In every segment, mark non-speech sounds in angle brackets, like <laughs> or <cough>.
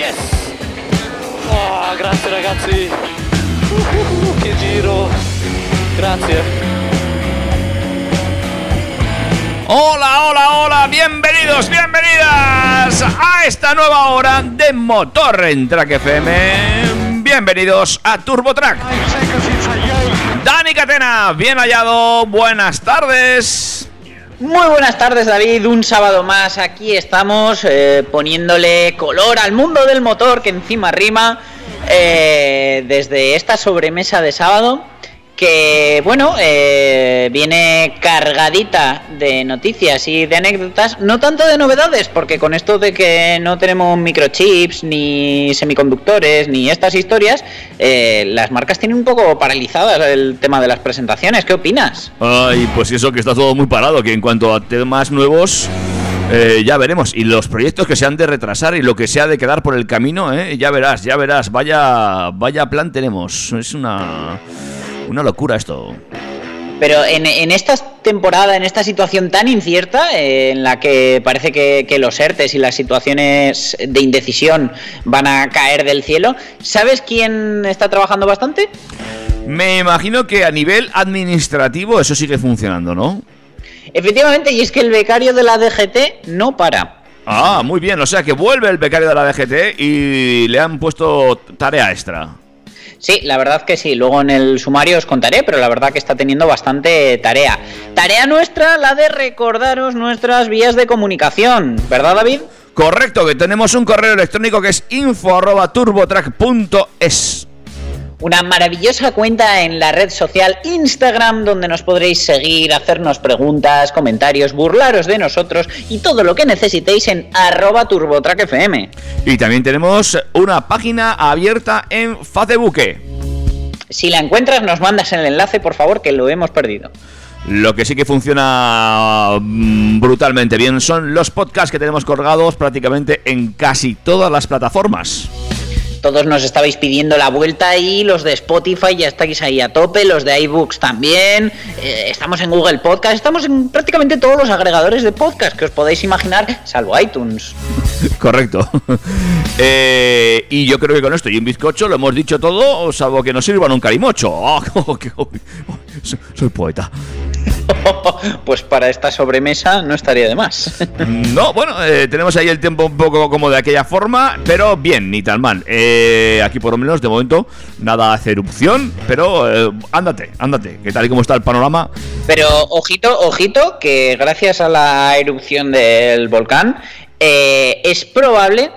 Yes! Oh, grazie ragazzi! Uh, che giro! Grazie! Hola, hola, hola, bienvenidos, bienvenidas a esta nueva hora de Motor en Track FM. Bienvenidos a Turbo Track. Dani Catena, bien hallado, buenas tardes. Muy buenas tardes David, un sábado más. Aquí estamos eh, poniéndole color al mundo del motor que encima rima eh, desde esta sobremesa de sábado que bueno eh, viene cargadita de noticias y de anécdotas, no tanto de novedades porque con esto de que no tenemos microchips ni semiconductores ni estas historias, eh, las marcas tienen un poco paralizadas el tema de las presentaciones, ¿qué opinas? Ay, pues eso que está todo muy parado, que en cuanto a temas nuevos, eh, ya veremos. Y los proyectos que se han de retrasar y lo que se ha de quedar por el camino, eh, ya verás, ya verás. Vaya, vaya plan tenemos. Es una, una locura esto. Pero en, en esta temporada, en esta situación tan incierta, eh, en la que parece que, que los ERTES y las situaciones de indecisión van a caer del cielo, ¿sabes quién está trabajando bastante? Me imagino que a nivel administrativo eso sigue funcionando, ¿no? Efectivamente, y es que el becario de la DGT no para. Ah, muy bien, o sea que vuelve el becario de la DGT y le han puesto tarea extra. Sí, la verdad que sí. Luego en el sumario os contaré, pero la verdad que está teniendo bastante tarea. Tarea nuestra, la de recordaros nuestras vías de comunicación, ¿verdad, David? Correcto, que tenemos un correo electrónico que es info@turbotrack.es. Una maravillosa cuenta en la red social Instagram donde nos podréis seguir, hacernos preguntas, comentarios, burlaros de nosotros y todo lo que necesitéis en arroba turbotrackfm. Y también tenemos una página abierta en Facebook. Si la encuentras nos mandas el enlace por favor que lo hemos perdido. Lo que sí que funciona mm, brutalmente bien son los podcasts que tenemos colgados prácticamente en casi todas las plataformas. Todos nos estabais pidiendo la vuelta y los de Spotify ya estáis ahí a tope, los de iBooks también, eh, estamos en Google Podcast, estamos en prácticamente todos los agregadores de podcast que os podéis imaginar, salvo iTunes. <laughs> Correcto. <laughs> Eh, y yo creo que con esto y un bizcocho lo hemos dicho todo, salvo que nos sirvan un carimocho. <laughs> Oh, oh, soy, soy poeta. <laughs> pues para esta sobremesa no estaría de más. <laughs> No, bueno, eh, tenemos ahí el tiempo un poco como de aquella forma, pero bien, ni tan mal. Eh, aquí por lo menos, de momento, nada hace erupción, pero eh, ándate, ándate, que tal y como está el panorama, Pero ojito, ojito, que gracias a la erupción del volcán es probable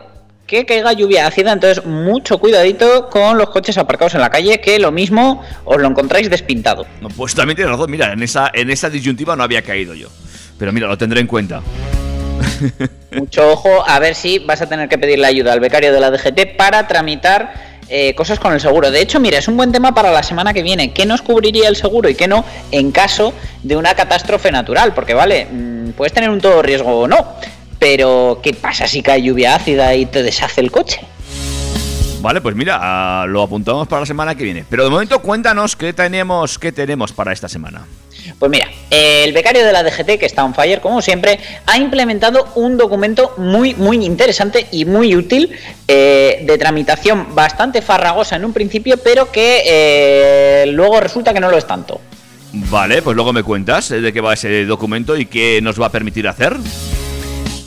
que caiga lluvia ácida, entonces mucho cuidadito con los coches aparcados en la calle, que lo mismo os lo encontráis despintado. No, Pues también tienes razón, mira, en esa, en esa disyuntiva no había caído yo. Pero mira, lo tendré en cuenta. <laughs> Mucho ojo, a ver si vas a tener que pedirle ayuda al becario de la DGT para tramitar eh, cosas con el seguro. De hecho, mira, es un buen tema para la semana que viene. ¿Qué nos cubriría el seguro y qué no en caso de una catástrofe natural? Porque, vale, mm, puedes tener un todo riesgo o no, pero ¿qué pasa si cae lluvia ácida y te deshace el coche? Vale, pues mira, ah, lo apuntamos para la semana que viene. Pero de momento cuéntanos qué tenemos, qué tenemos para esta semana. Pues mira, el becario de la DGT, que está on fire como siempre, ha implementado un documento muy, muy interesante y muy útil, eh, de tramitación bastante farragosa en un principio, pero que eh, luego resulta que no lo es tanto. Vale, pues luego me cuentas eh, de qué va ese documento y qué nos va a permitir hacer.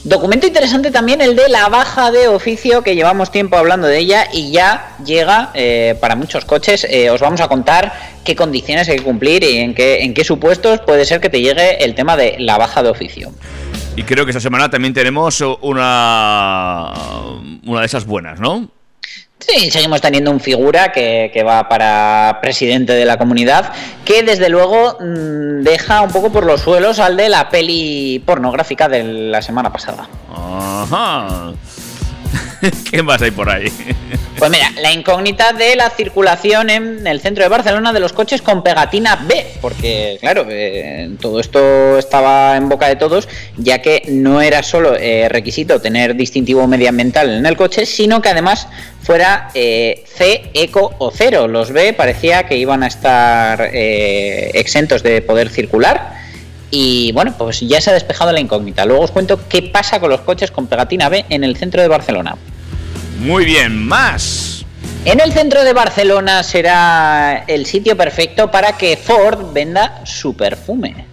Documento interesante también el de la baja de oficio, que llevamos tiempo hablando de ella y ya llega eh, para muchos coches. Eh, os vamos a contar qué condiciones hay que cumplir y en qué, en qué supuestos puede ser que te llegue el tema de la baja de oficio. Y creo que esta semana también tenemos una, una de esas buenas, ¿no? Sí, seguimos teniendo un figura que, va para presidente de la comunidad, que desde luego mmm, deja un poco por los suelos al de la peli pornográfica de la semana pasada. Ajá. <laughs> ¿Qué más hay por ahí? Pues mira, la incógnita de la circulación en el centro de Barcelona de los coches con pegatina B, porque claro, eh, todo esto estaba en boca de todos, ya que no era solo eh, requisito tener distintivo medioambiental en el coche, sino que además fuera eh, C, eco o cero. Los B parecía que iban a estar exentos de poder circular. Y bueno, pues ya se ha despejado la incógnita. Luego os cuento qué pasa con los coches con pegatina B en el centro de Barcelona. Muy bien, más. En el centro de Barcelona será el sitio perfecto para que Ford venda su perfume.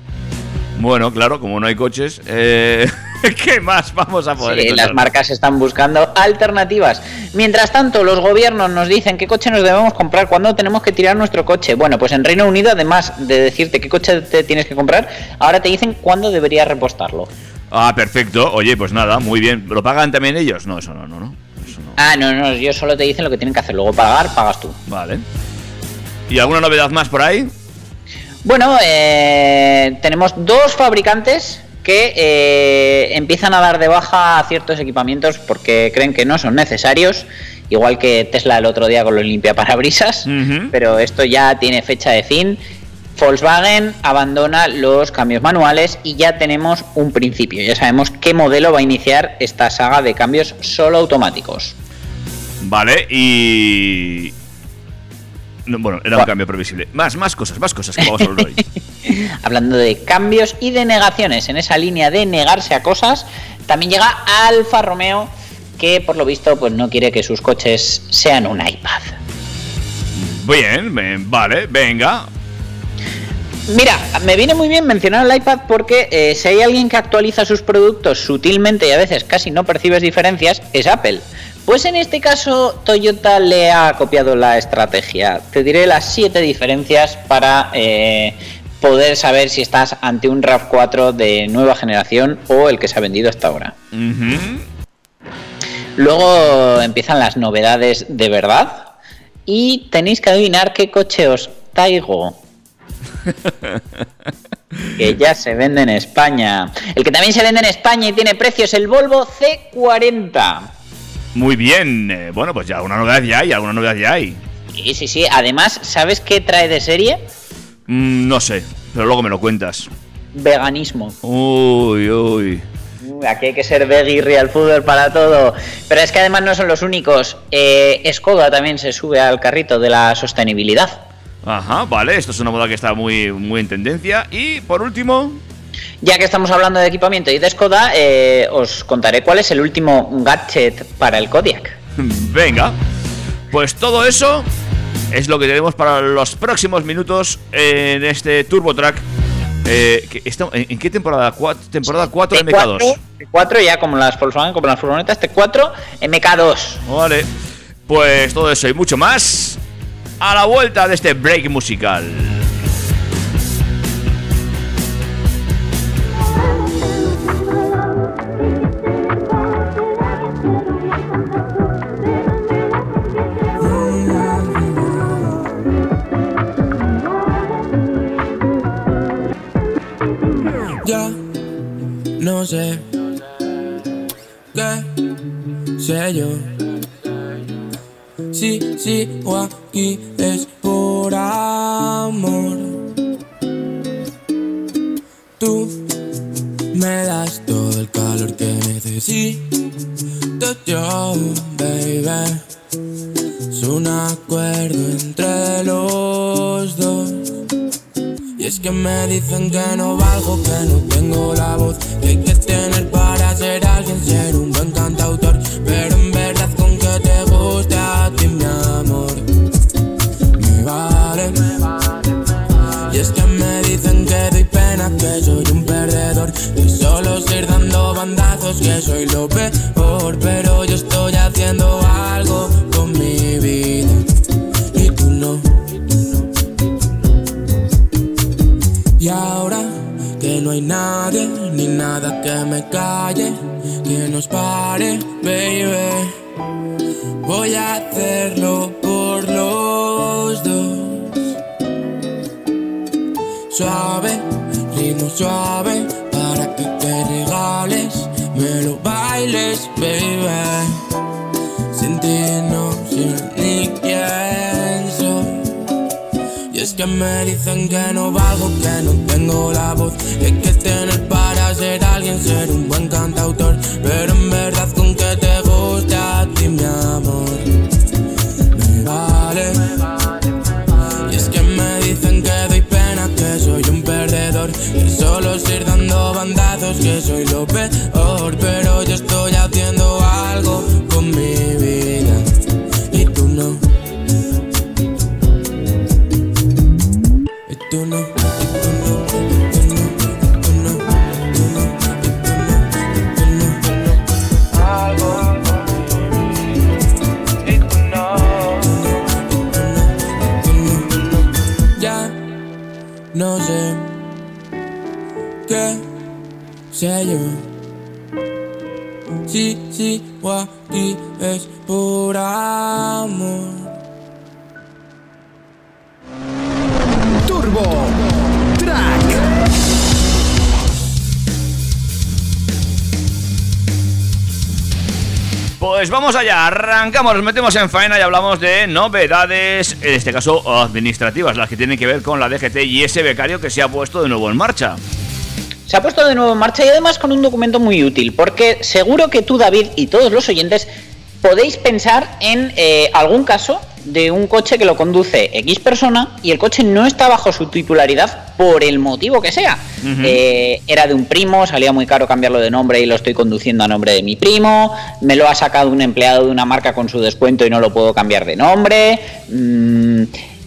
Bueno, claro, como no hay coches, eh, <laughs> ¿qué más vamos a poder Sí, encontrar? las marcas están buscando alternativas. Mientras tanto, los gobiernos nos dicen qué coche nos debemos comprar, cuándo tenemos que tirar nuestro coche. Bueno, pues en Reino Unido, además de decirte qué coche te tienes que comprar, ahora te dicen cuándo deberías repostarlo. Ah, perfecto. Oye, pues nada, muy bien. ¿Lo pagan también ellos? No, eso no, no, no. No. Ah, no, no, yo solo te dicen lo que tienen que hacer. Luego pagar, pagas tú. Vale. ¿Y alguna novedad más por ahí? Bueno, eh, tenemos dos fabricantes que eh, empiezan a dar de baja a ciertos equipamientos porque creen que no son necesarios, igual que Tesla el otro día con los limpiaparabrisas, Ujú. pero esto ya tiene fecha de fin. Volkswagen abandona los cambios manuales y ya tenemos un principio, ya sabemos qué modelo va a iniciar esta saga de cambios solo automáticos. Vale, y... No, bueno, era un cambio previsible. Más, más cosas, más cosas que vamos a hablar hoy. Hablando de cambios y de negaciones, en esa línea de negarse a cosas, también llega Alfa Romeo, que por lo visto pues no quiere que sus coches sean un iPad. Bien, bien, vale, venga. Mira, me viene muy bien mencionar el iPad porque eh, si hay alguien que actualiza sus productos sutilmente y a veces casi no percibes diferencias, es Apple. Pues en este caso Toyota le ha copiado la estrategia. Te diré las 7 diferencias para eh, poder saber si estás ante un RAV4 de nueva generación o el que se ha vendido hasta ahora. Luego empiezan las novedades de verdad y tenéis que adivinar qué coche os traigo. <laughs> que ya se vende en España. El que también se vende en España y tiene precio es el Volvo C40. Muy bien. eh, bueno, pues ya alguna novedad ya hay, alguna novedad ya hay. Sí, sí, sí. Además, ¿sabes qué trae de serie? Mm, no sé, pero luego me lo cuentas. Veganismo. Uy, uy. Aquí hay que ser veggie real fútbol para todo. Pero es que además no son los únicos. Eh, Skoda también se sube al carrito de la sostenibilidad. Ajá, vale, esto es una moda que está muy, muy en tendencia. Y por último, Ya que estamos hablando de equipamiento y de Skoda, eh, os contaré cuál es el último gadget para el Kodiak. <laughs> venga. Pues todo eso es lo que tenemos para los próximos minutos en este Turbo Track. Eh, ¿En qué temporada? Temporada 4 MK2. T4, T4 ya como las Volkswagen, como las furgonetas, T4, MK2. Vale. Pues todo eso y mucho más a la vuelta de este break musical. No sé qué sé yo. Si sigo aquí es por amor. Tú me das todo el calor que necesito yo, baby. Es un acuerdo entre los dos. Y es que me dicen que no valgo, que no tengo la voz que hay que tener para ser que soy un perdedor, que solo sé ir dando bandazos, que soy lo peor, pero yo estoy haciendo algo con mi vida y tú no. Y ahora que no hay nadie ni nada que me calle, que nos pare, baby. Voy a hacerlo por los dos. Suave, ritmo suave, para que te regales, me lo bailes, baby. Sin ti no sé ni quién soy. Y es que me dicen que no valgo, que no tengo la voz Que hay que tener para ser alguien, ser un buen cantautor Pero en verdad con que te guste a ti mi amor Me vale Y solo ir dando bandazos, que soy lo peor Pero yo estoy haciendo arrancamos, nos metemos en faena y hablamos de novedades, en este caso administrativas, las que tienen que ver con la DGT y ese becario que se ha puesto de nuevo en marcha. Se ha puesto de nuevo en marcha y además con un documento muy útil, porque seguro que tú, David, y todos los oyentes podéis pensar en eh, algún caso de un coche que lo conduce X persona y el coche no está bajo su titularidad por el motivo que sea. Eh, era de un primo, salía muy caro cambiarlo de nombre y lo estoy conduciendo a nombre de mi primo, me lo ha sacado un empleado de una marca con su descuento y no lo puedo cambiar de nombre. mm,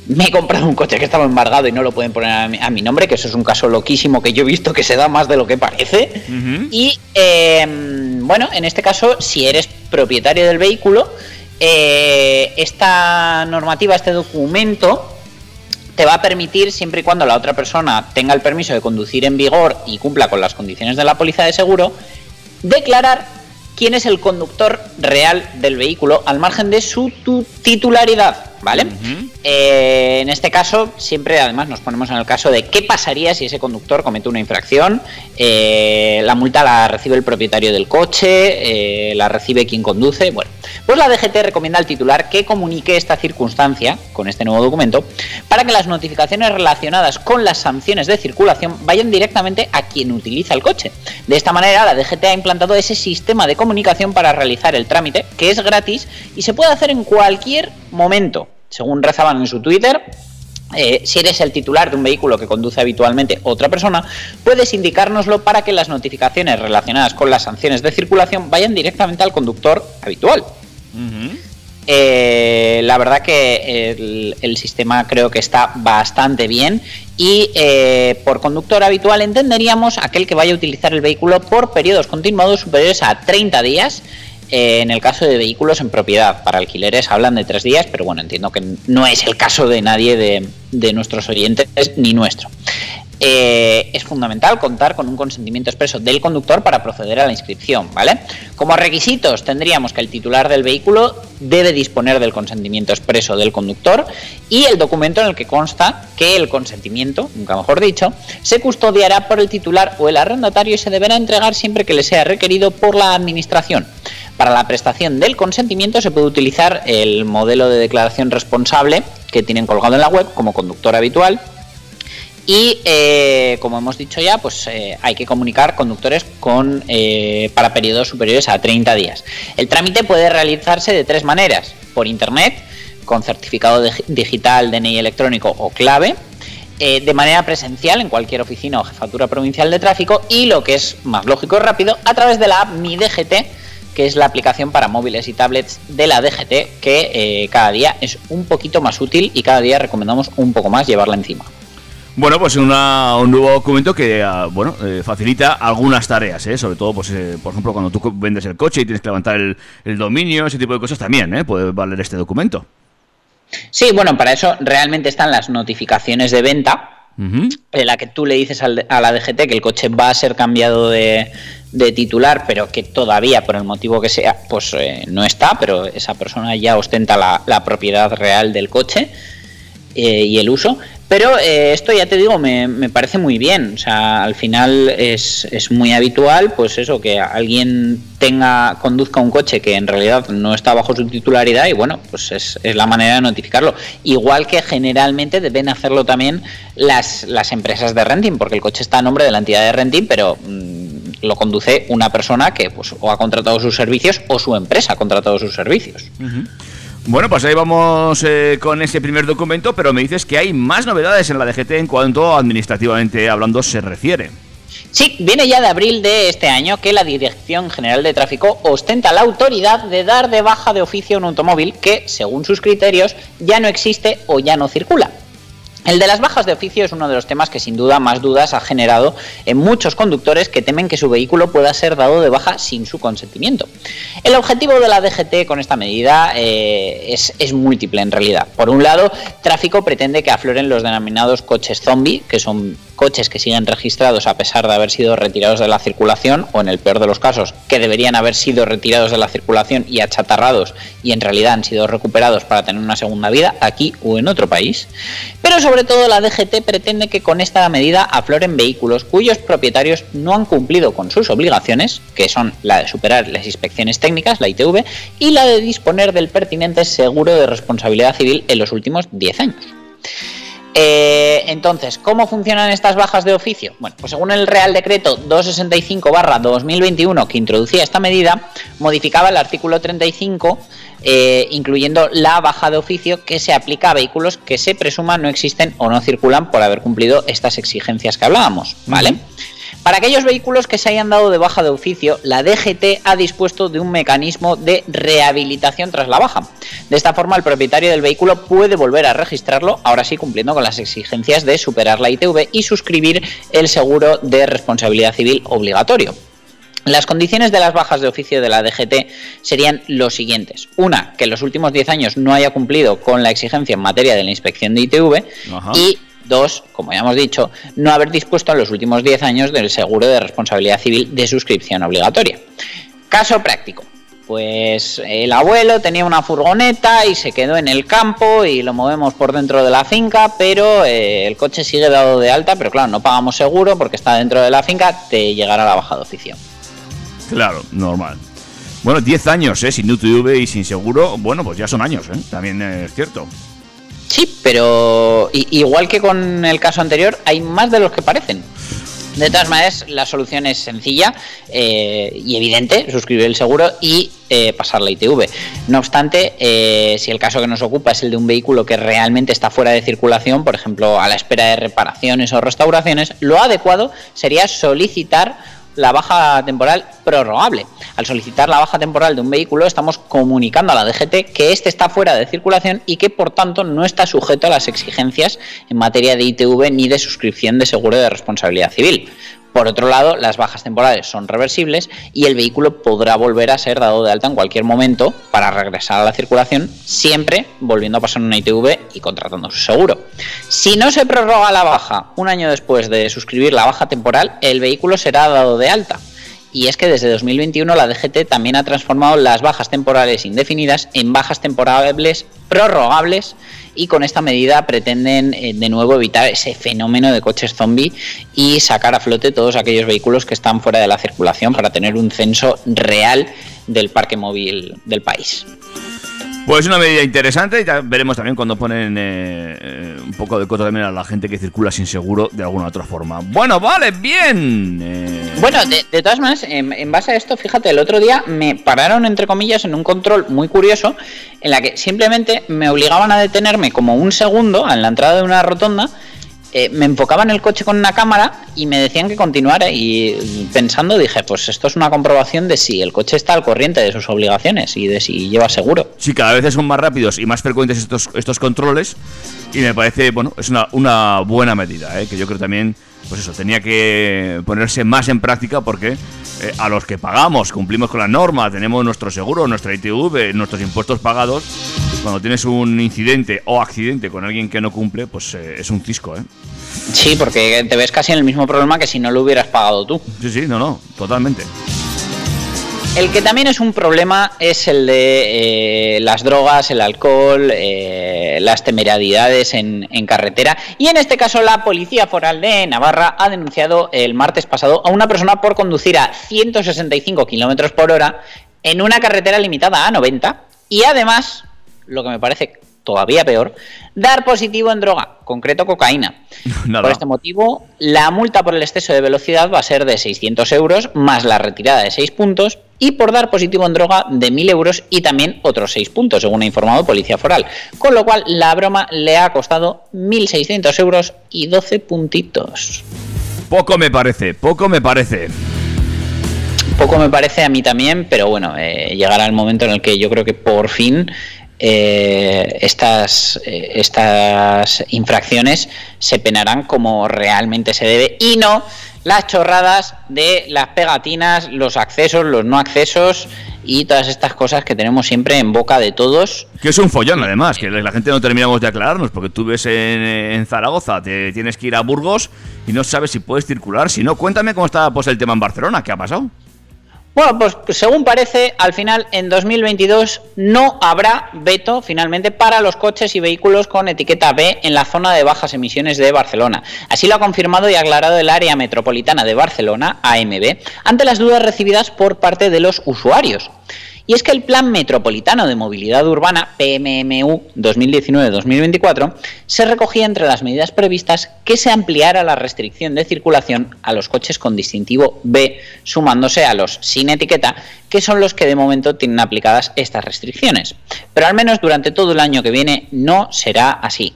me he comprado un coche que estaba embargado y no lo pueden poner a mi, a mi nombre, que eso es un caso loquísimo que yo he visto que se da más de lo que parece. Y eh, bueno, en este caso, si eres propietario del vehículo, eh, esta normativa, este documento, te va a permitir, siempre y cuando la otra persona tenga el permiso de conducir en vigor y cumpla con las condiciones de la póliza de seguro, declarar quién es el conductor real del vehículo al margen de su tu- titularidad, ¿vale? Eh, en este caso, siempre además nos ponemos en el caso de qué pasaría si ese conductor comete una infracción. Eh, la multa la recibe el propietario del coche, eh, la recibe quien conduce. Bueno, pues la DGT recomienda al titular que comunique esta circunstancia con este nuevo documento para que las notificaciones relacionadas con las sanciones de circulación vayan directamente a quien utiliza el coche. De esta manera, la DGT ha implantado ese sistema de comunicación para realizar el trámite, que es gratis y se puede hacer en cualquier momento. Según rezaban en su Twitter, eh, si eres el titular de un vehículo que conduce habitualmente otra persona, puedes indicárnoslo para que las notificaciones relacionadas con las sanciones de circulación vayan directamente al conductor habitual. Eh, la verdad que el, el sistema creo que está bastante bien y eh, por conductor habitual entenderíamos aquel que vaya a utilizar el vehículo por periodos continuados superiores a 30 días. Eh, en el caso de vehículos en propiedad, para alquileres hablan de tres días, pero bueno, entiendo que no es el caso de nadie de, nuestros oyentes ni nuestro. Eh, es fundamental contar con un consentimiento expreso del conductor para proceder a la inscripción, ¿vale? Como requisitos tendríamos que el titular del vehículo debe disponer del consentimiento expreso del conductor y el documento en el que consta que el consentimiento, nunca mejor dicho, se custodiará por el titular o el arrendatario y se deberá entregar siempre que le sea requerido por la administración. Para la prestación del consentimiento se puede utilizar el modelo de declaración responsable que tienen colgado en la web como conductor habitual y eh, como hemos dicho ya, pues eh, hay que comunicar conductores con eh, para periodos superiores a 30 días. El trámite puede realizarse de tres maneras: por internet, con certificado dig- digital, DNI electrónico o clave, eh, de manera presencial en cualquier oficina o jefatura provincial de tráfico y lo que es más lógico y rápido a través de la app Mi DGT, que es la aplicación para móviles y tablets de la DGT, que eh, cada día es un poquito más útil y cada día recomendamos un poco más llevarla encima. Bueno, pues una- un nuevo documento que ah, bueno eh, facilita algunas tareas, ¿eh? sobre todo, pues eh, por ejemplo, cuando tú vendes el coche y tienes que levantar el, el dominio, ese tipo de cosas también, ¿eh? puede valer este documento. Sí, bueno, para eso realmente están las notificaciones de venta, En la que tú le dices al- a la DGT que el coche va a ser cambiado de, de titular, pero que todavía, por el motivo que sea, pues eh, no está, pero esa persona ya ostenta la, la propiedad real del coche eh, y el uso. Pero eh, esto ya te digo, me, me parece muy bien. O sea, al final es, es muy habitual, pues eso, que alguien tenga, conduzca un coche que en realidad no está bajo su titularidad y bueno, pues es, es la manera de notificarlo. Igual que generalmente deben hacerlo también las, las empresas de renting, porque el coche está a nombre de la entidad de renting, pero mm, lo conduce una persona que pues o ha contratado sus servicios o su empresa ha contratado sus servicios. Bueno, pues ahí vamos eh, con ese primer documento, pero me dices que hay más novedades en la DGT en cuanto administrativamente hablando se refiere. Sí, viene ya de abril de este año que la Dirección General de Tráfico ostenta la autoridad de dar de baja de oficio un automóvil que, según sus criterios, ya no existe o ya no circula. El de las bajas de oficio es uno de los temas que sin duda más dudas ha generado en muchos conductores que temen que su vehículo pueda ser dado de baja sin su consentimiento. El objetivo de la DGT con esta medida eh, es, es múltiple en realidad. Por un lado, tráfico pretende que afloren los denominados coches zombie, que son coches que siguen registrados a pesar de haber sido retirados de la circulación o en el peor de los casos que deberían haber sido retirados de la circulación y achatarrados y en realidad han sido recuperados para tener una segunda vida aquí o en otro país. Pero sobre todo la DGT pretende que con esta medida afloren vehículos cuyos propietarios no han cumplido con sus obligaciones, que son la de superar las inspecciones técnicas, la ITV, y la de disponer del pertinente seguro de responsabilidad civil en los últimos 10 años. Eh, entonces, ¿cómo funcionan estas bajas de oficio? Bueno, pues según el Real Decreto 265-2021 que introducía esta medida, modificaba el artículo 35, eh, incluyendo la baja de oficio que se aplica a vehículos que se presuma no existen o no circulan por haber cumplido estas exigencias que hablábamos, ¿vale? Para aquellos vehículos que se hayan dado de baja de oficio, la DGT ha dispuesto de un mecanismo de rehabilitación tras la baja. De esta forma, el propietario del vehículo puede volver a registrarlo, ahora sí cumpliendo con las exigencias de superar la ITV y suscribir el seguro de responsabilidad civil obligatorio. Las condiciones de las bajas de oficio de la DGT serían los siguientes. Una, que en los últimos 10 años no haya cumplido con la exigencia en materia de la inspección de ITV. Ajá. Y dos, como ya hemos dicho, no haber dispuesto en los últimos 10 años del seguro de responsabilidad civil de suscripción obligatoria. Caso práctico. Pues el abuelo tenía una furgoneta y se quedó en el campo y lo movemos por dentro de la finca, pero eh, el coche sigue dado de alta, pero claro, no pagamos seguro porque está dentro de la finca, te llegará la baja de oficio. Claro, normal. Bueno, 10 años, ¿eh? Sin UTV y sin seguro, bueno, pues ya son años, ¿eh? También es cierto. Sí, pero igual que con el caso anterior, hay más de los que parecen. De todas maneras, la solución es sencilla eh, y evidente, suscribir el seguro y eh, pasar la ITV. No obstante, eh, si el caso que nos ocupa es el de un vehículo que realmente está fuera de circulación, por ejemplo, a la espera de reparaciones o restauraciones, lo adecuado sería solicitar la baja temporal prorrogable. Al solicitar la baja temporal de un vehículo, estamos comunicando a la DGT que éste está fuera de circulación y que por tanto no está sujeto a las exigencias en materia de ITV ni de suscripción de seguro de responsabilidad civil. Por otro lado, las bajas temporales son reversibles y el vehículo podrá volver a ser dado de alta en cualquier momento para regresar a la circulación, siempre volviendo a pasar una ITV y contratando su seguro. Si no se prorroga la baja un año después de suscribir la baja temporal, el vehículo será dado de alta. Y es que desde 2021 la DGT también ha transformado las bajas temporales indefinidas en bajas temporales prorrogables y con esta medida pretenden eh, de nuevo evitar ese fenómeno de coches zombie y sacar a flote todos aquellos vehículos que están fuera de la circulación para tener un censo real del parque móvil del país. Pues una medida interesante y veremos también cuando ponen eh, eh, un poco de coto también a la gente que circula sin seguro de alguna otra forma. Bueno, vale, bien. eh, Bueno, de, de todas maneras, en, en base a esto, fíjate, el otro día me pararon, entre comillas, en un control muy curioso, en la que simplemente me obligaban a detenerme como un segundo en la entrada de una rotonda eh, me enfocaban el coche con una cámara y me decían que continuara y pensando dije, pues esto es una comprobación de si el coche está al corriente de sus obligaciones y de si lleva seguro. Sí, cada vez son más rápidos y más frecuentes estos, estos controles y me parece, bueno, es una, una buena medida, ¿eh? que yo creo también, pues eso, tenía que ponerse más en práctica porque eh, a los que pagamos, cumplimos con la norma, tenemos nuestro seguro, nuestra ITV, nuestros impuestos pagados, cuando tienes un incidente o accidente con alguien que no cumple, pues eh, es un cisco, ¿eh? Sí, porque te ves casi en el mismo problema que si no lo hubieras pagado tú. Sí, sí, no, no, totalmente. El que también es un problema es el de eh, las drogas, el alcohol, eh, las temeridades en, en carretera. Y en este caso la Policía Foral de Navarra ha denunciado el martes pasado a una persona por conducir a 165 kilómetros por hora en una carretera limitada a 90 y además, lo que me parece todavía peor, dar positivo en droga, concreto cocaína. <laughs> Por este motivo, la multa por el exceso de velocidad va a ser de 600 euros más la retirada de 6 puntos y por dar positivo en droga de 1.000 euros y también otros 6 puntos, según ha informado Policía Foral. Con lo cual, la broma le ha costado 1.600 euros y 12 puntitos. Poco me parece, poco me parece. Poco me parece a mí también, pero bueno, eh, llegará el momento en el que yo creo que por fin eh, estas, eh, estas infracciones se penarán como realmente se debe y no las chorradas de las pegatinas, los accesos, los no accesos y todas estas cosas que tenemos siempre en boca de todos. Que es un follón, además, que la gente no terminamos de aclararnos, porque tú ves en, Zaragoza, te tienes que ir a Burgos y no sabes si puedes circular. Si no, cuéntame cómo está pues, el tema en Barcelona, ¿qué ha pasado? Bueno, pues según parece, al final en 2022 no habrá veto finalmente para los coches y vehículos con etiqueta B en la zona de bajas emisiones de Barcelona. Así lo ha confirmado y aclarado el área metropolitana de Barcelona, AMB, ante las dudas recibidas por parte de los usuarios. Y es que el Plan Metropolitano de Movilidad Urbana, PMMU 2019-2024, se recogía entre las medidas previstas que se ampliara la restricción de circulación a los coches con distintivo B, sumándose a los sin etiqueta, que son los que de momento tienen aplicadas estas restricciones. Pero al menos durante todo el año que viene no será así.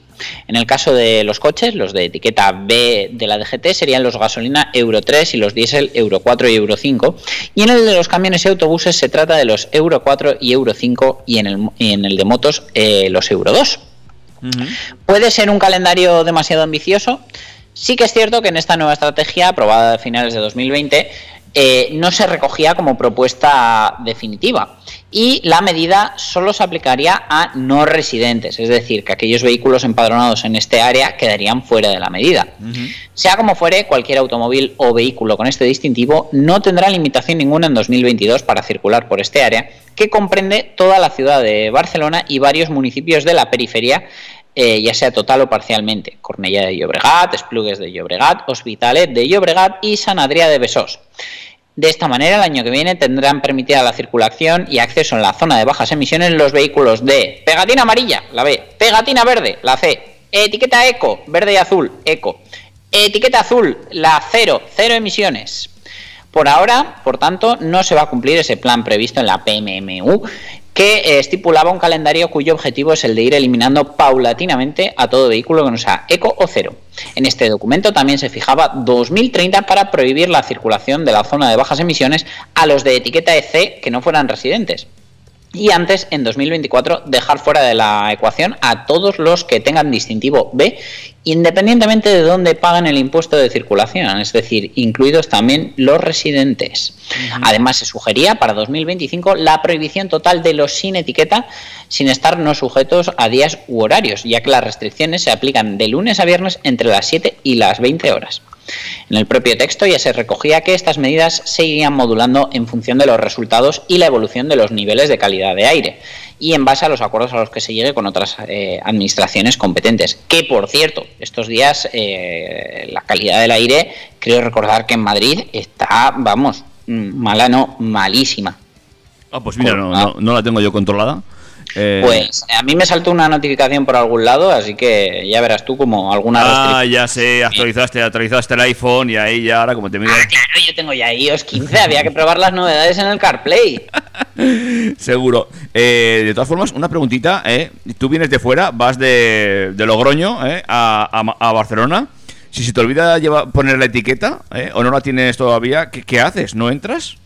En el caso de los coches, los de etiqueta B de la DGT serían los gasolina Euro 3 y los diésel Euro 4 y Euro 5. Y en el de los camiones y autobuses se trata de los Euro 4 y Euro 5 y en el, y en el de motos eh, los Euro 2. ¿Puede ser un calendario demasiado ambicioso? Sí que es cierto que en esta nueva estrategia, aprobada a finales de 2020, eh, no se recogía como propuesta definitiva y la medida solo se aplicaría a no residentes, es decir, que aquellos vehículos empadronados en este área quedarían fuera de la medida. Sea como fuere, cualquier automóvil o vehículo con este distintivo no tendrá limitación ninguna en 2022 para circular por este área, que comprende toda la ciudad de Barcelona y varios municipios de la periferia eh, ya sea total o parcialmente, Cornellà de Llobregat, Esplugues de Llobregat, Hospitalet de Llobregat y San Adrià de Besós. De esta manera, el año que viene tendrán permitida la circulación y acceso en la zona de bajas emisiones los vehículos de pegatina amarilla, la B, pegatina verde, la C, etiqueta eco, verde y azul, eco, etiqueta azul, la cero, cero emisiones. Por ahora, por tanto, no se va a cumplir ese plan previsto en la PMMU que eh, estipulaba un calendario cuyo objetivo es el de ir eliminando paulatinamente a todo vehículo que no sea eco o cero. En este documento también se fijaba 2030 para prohibir la circulación de la zona de bajas emisiones a los de etiqueta EC que no fueran residentes. Y antes, en 2024, dejar fuera de la ecuación a todos los que tengan distintivo B, independientemente de dónde paguen el impuesto de circulación, es decir, incluidos también los residentes. Además, se sugería para 2025 la prohibición total de los sin etiqueta, sin estar no sujetos a días u horarios, ya que las restricciones se aplican de lunes a viernes entre las 7 y las 20 horas. En el propio texto ya se recogía que estas medidas se irían modulando en función de los resultados y la evolución de los niveles de calidad de aire y en base a los acuerdos a los que se llegue con otras eh, administraciones competentes. Que por cierto, estos días eh, la calidad del aire, creo recordar que en Madrid está, vamos, mala no, malísima. Ah, pues mira, no, no, no la tengo yo controlada. Eh, Pues a mí me saltó una notificación por algún lado, así que ya verás tú como alguna Ah, ya sé, actualizaste, actualizaste el iPhone y ahí ya ahora como te mira Ah, claro, yo tengo ya iOS 15, había que probar las novedades en el CarPlay. <laughs> Seguro. Eh, de todas formas, una preguntita, ¿eh? Tú vienes de fuera, vas de, de Logroño ¿eh? a, a- a Barcelona si se te olvida llevar, poner la etiqueta ¿eh? o no la tienes todavía, ¿qué, qué haces? ¿No entras?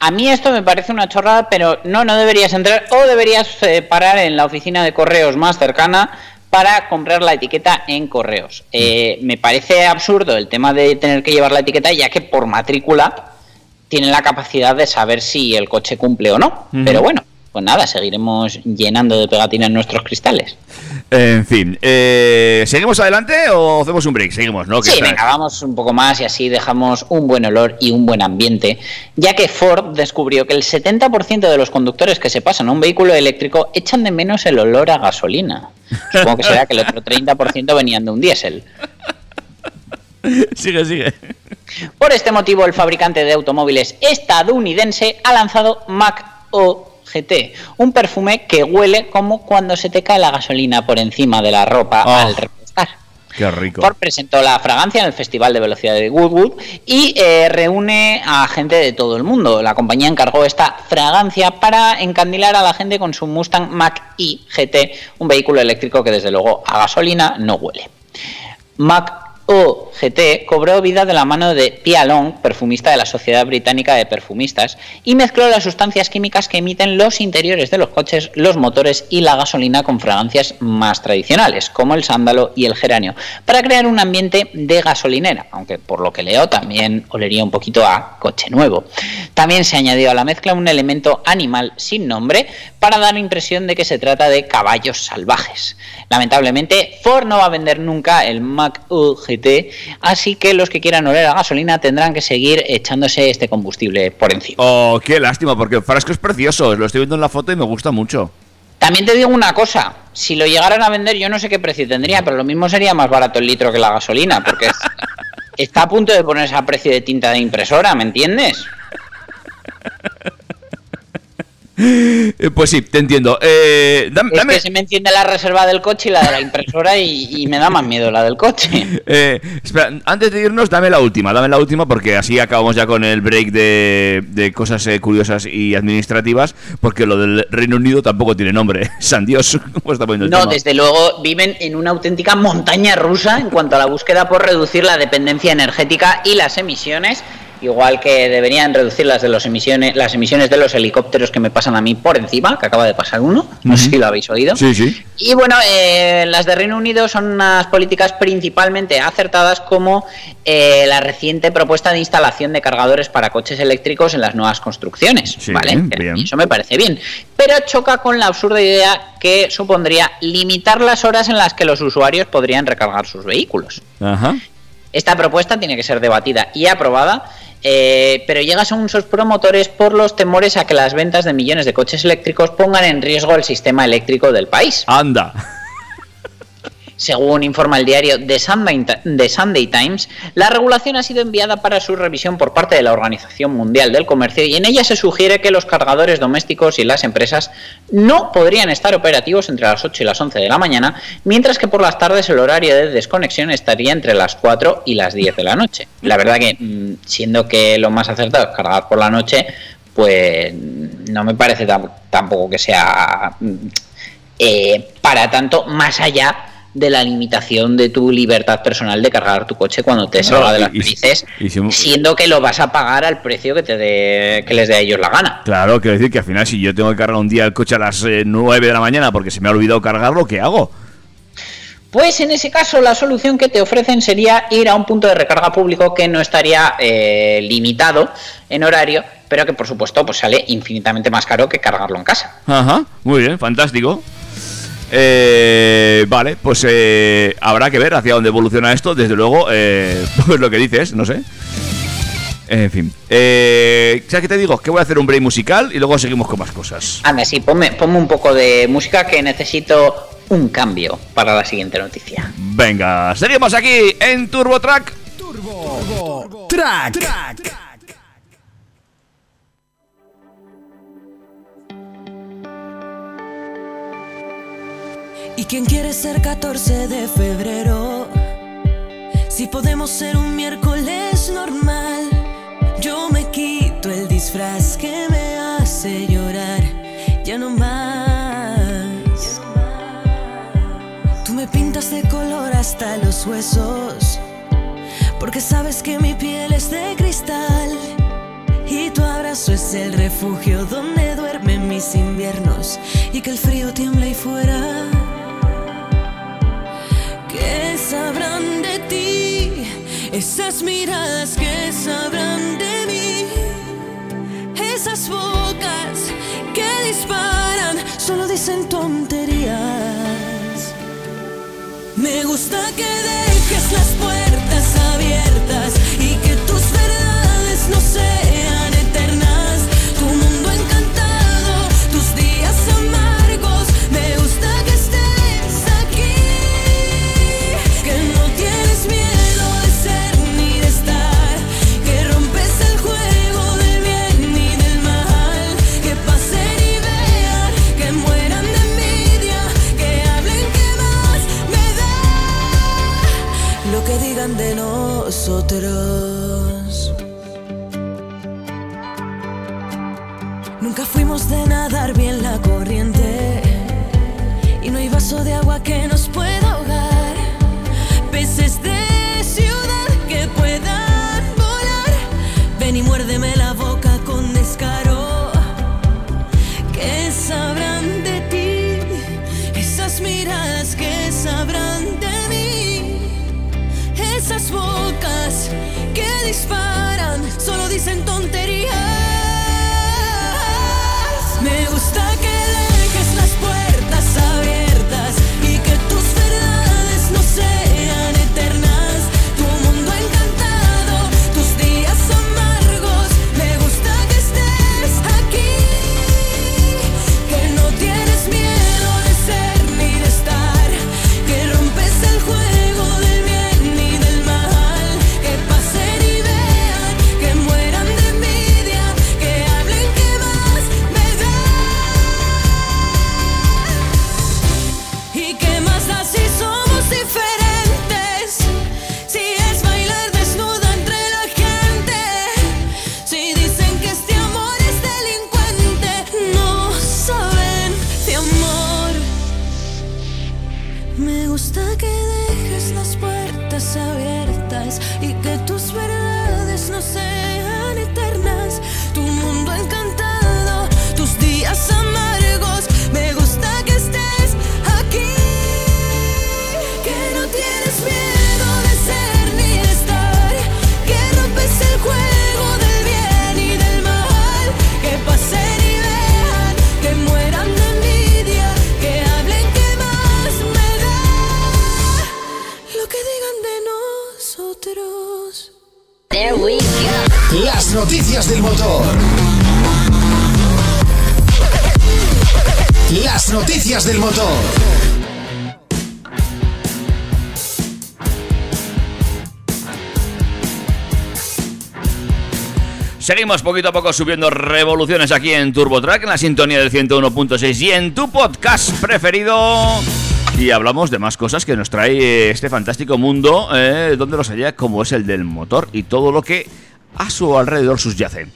A mí esto me parece una chorrada, pero no, no deberías entrar o deberías eh, parar en la oficina de correos más cercana para comprar la etiqueta en correos. Eh, me parece absurdo el tema de tener que llevar la etiqueta, ya que por matrícula tienen la capacidad de saber si el coche cumple o no. Pero bueno, pues nada, seguiremos llenando de pegatinas nuestros cristales. En fin, eh, ¿seguimos adelante o hacemos un break? Seguimos, ¿no? Sí, venga, vamos un poco más y así dejamos un buen olor y un buen ambiente, ya que Ford descubrió que el 70% de los conductores que se pasan a un vehículo eléctrico echan de menos el olor a gasolina. Supongo que será que el otro 30% venían de un diésel. sigue, sigue. Por este motivo, el fabricante de automóviles estadounidense ha lanzado Mac O GT, un perfume que huele como cuando se te cae la gasolina por encima de la ropa Oh. al repostar. Qué rico. Ford presentó la fragancia en el Festival de Velocidad de Goodwood y eh, reúne a gente de todo el mundo. La compañía encargó esta fragancia para encandilar a la gente con su Mustang Mach-E GT, un vehículo eléctrico que desde luego a gasolina no huele. Mac O GT cobró vida de la mano de Pia Long, perfumista de la Sociedad Británica de Perfumistas, y mezcló las sustancias químicas que emiten los interiores de los coches, los motores y la gasolina con fragancias más tradicionales, como el sándalo y el geranio, para crear un ambiente de gasolinera, aunque por lo que leo también olería un poquito a coche nuevo. También se añadió a la mezcla un elemento animal sin nombre para dar impresión de que se trata de caballos salvajes. Lamentablemente, Ford no va a vender nunca el Mac U GT, así que los que quieran oler a gasolina tendrán que seguir echándose este combustible por encima. Oh, qué lástima, porque el frasco es precioso. Lo estoy viendo en la foto y me gusta mucho. También te digo una cosa, si lo llegaran a vender yo no sé qué precio tendría, pero lo mismo sería más barato el litro que la gasolina, porque es- <laughs> está a punto de ponerse a precio de tinta de impresora, ¿me entiendes? <laughs> Eh, pues sí, te entiendo. Eh, dam- Es dame, que se me enciende la reserva del coche y la de la impresora y, y me da más miedo la del coche. <laughs> eh, espera, antes de irnos, dame la última, dame la última porque así acabamos ya con el break de, de cosas eh, curiosas y administrativas, porque lo del Reino Unido tampoco tiene nombre. <laughs> San Dios, ¿cómo está poniendo el No, tema? desde luego viven en una auténtica montaña rusa en cuanto a la búsqueda por reducir la dependencia energética y las emisiones, igual que deberían reducir las de los emisiones, las emisiones de los helicópteros que me pasan a mí por encima, que acaba de pasar uno, no sé si lo habéis oído. Sí, sí. Y bueno, eh, las de Reino Unido son unas políticas principalmente acertadas como eh, la reciente propuesta de instalación de cargadores para coches eléctricos en las nuevas construcciones. Sí, ¿vale? Bien. Eso me parece bien. Pero choca con la absurda idea que supondría limitar las horas en las que los usuarios podrían recargar sus vehículos. Ajá. Esta propuesta tiene que ser debatida y aprobada, eh, pero llega según sus promotores por los temores a que las ventas de millones de coches eléctricos pongan en riesgo el sistema eléctrico del país. Anda. Según informa el diario The Sunday, Times, la regulación ha sido enviada para su revisión por parte de la Organización Mundial del Comercio y en ella se sugiere que los cargadores domésticos y las empresas no podrían estar operativos entre las 8 y las 11 de la mañana, mientras que por las tardes el horario de desconexión estaría entre las 4 y las 10 de la noche. La verdad que, mm, siendo que lo más acertado es cargar por la noche, pues no me parece tam- tampoco que sea mm, eh, para tanto más allá de la limitación de tu libertad personal de cargar tu coche cuando te salga de las narices, si- siendo que lo vas a pagar al precio que te dé, que les dé a ellos la gana. Claro, quiero decir que al final si yo tengo que cargar un día el coche a las eh, 9 de la mañana porque se me ha olvidado cargarlo, ¿qué hago? Pues en ese caso la solución que te ofrecen sería ir a un punto de recarga público que no estaría eh, limitado en horario, pero que por supuesto pues sale infinitamente más caro que cargarlo en casa. Ajá, muy bien, fantástico. Eh, vale, pues eh, habrá que ver hacia dónde evoluciona esto. Desde luego, eh, <laughs> pues lo que dices, no sé. En fin. Eh, ¿Sabes qué te digo? Que voy a hacer un break musical y luego seguimos con más cosas. Anda, sí, ponme, ponme un poco de música que necesito un cambio para la siguiente noticia. Venga, seguimos aquí en Turbo Track. Track. ¿Y quién quiere ser 14 de febrero? Si podemos ser un miércoles normal, yo me quito el disfraz que me hace llorar. Ya no más. Tú me pintas de color hasta los huesos. Porque sabes que mi piel es de cristal. Y tu abrazo es el refugio donde duermen mis inviernos. Y que el frío tiembla ahí fuera. Esas miradas que sabrán de mí. Esas bocas que disparan solo dicen tonterías. Me gusta que dejes las puertas abiertas y que tus verdades no sean Seguimos poquito a poco subiendo revoluciones aquí en TurboTrack, en la sintonía del 101.6 y en tu podcast preferido. Y hablamos de más cosas que nos trae este fantástico mundo, eh, donde los haya, como es el del motor y todo lo que a su alrededor subyace.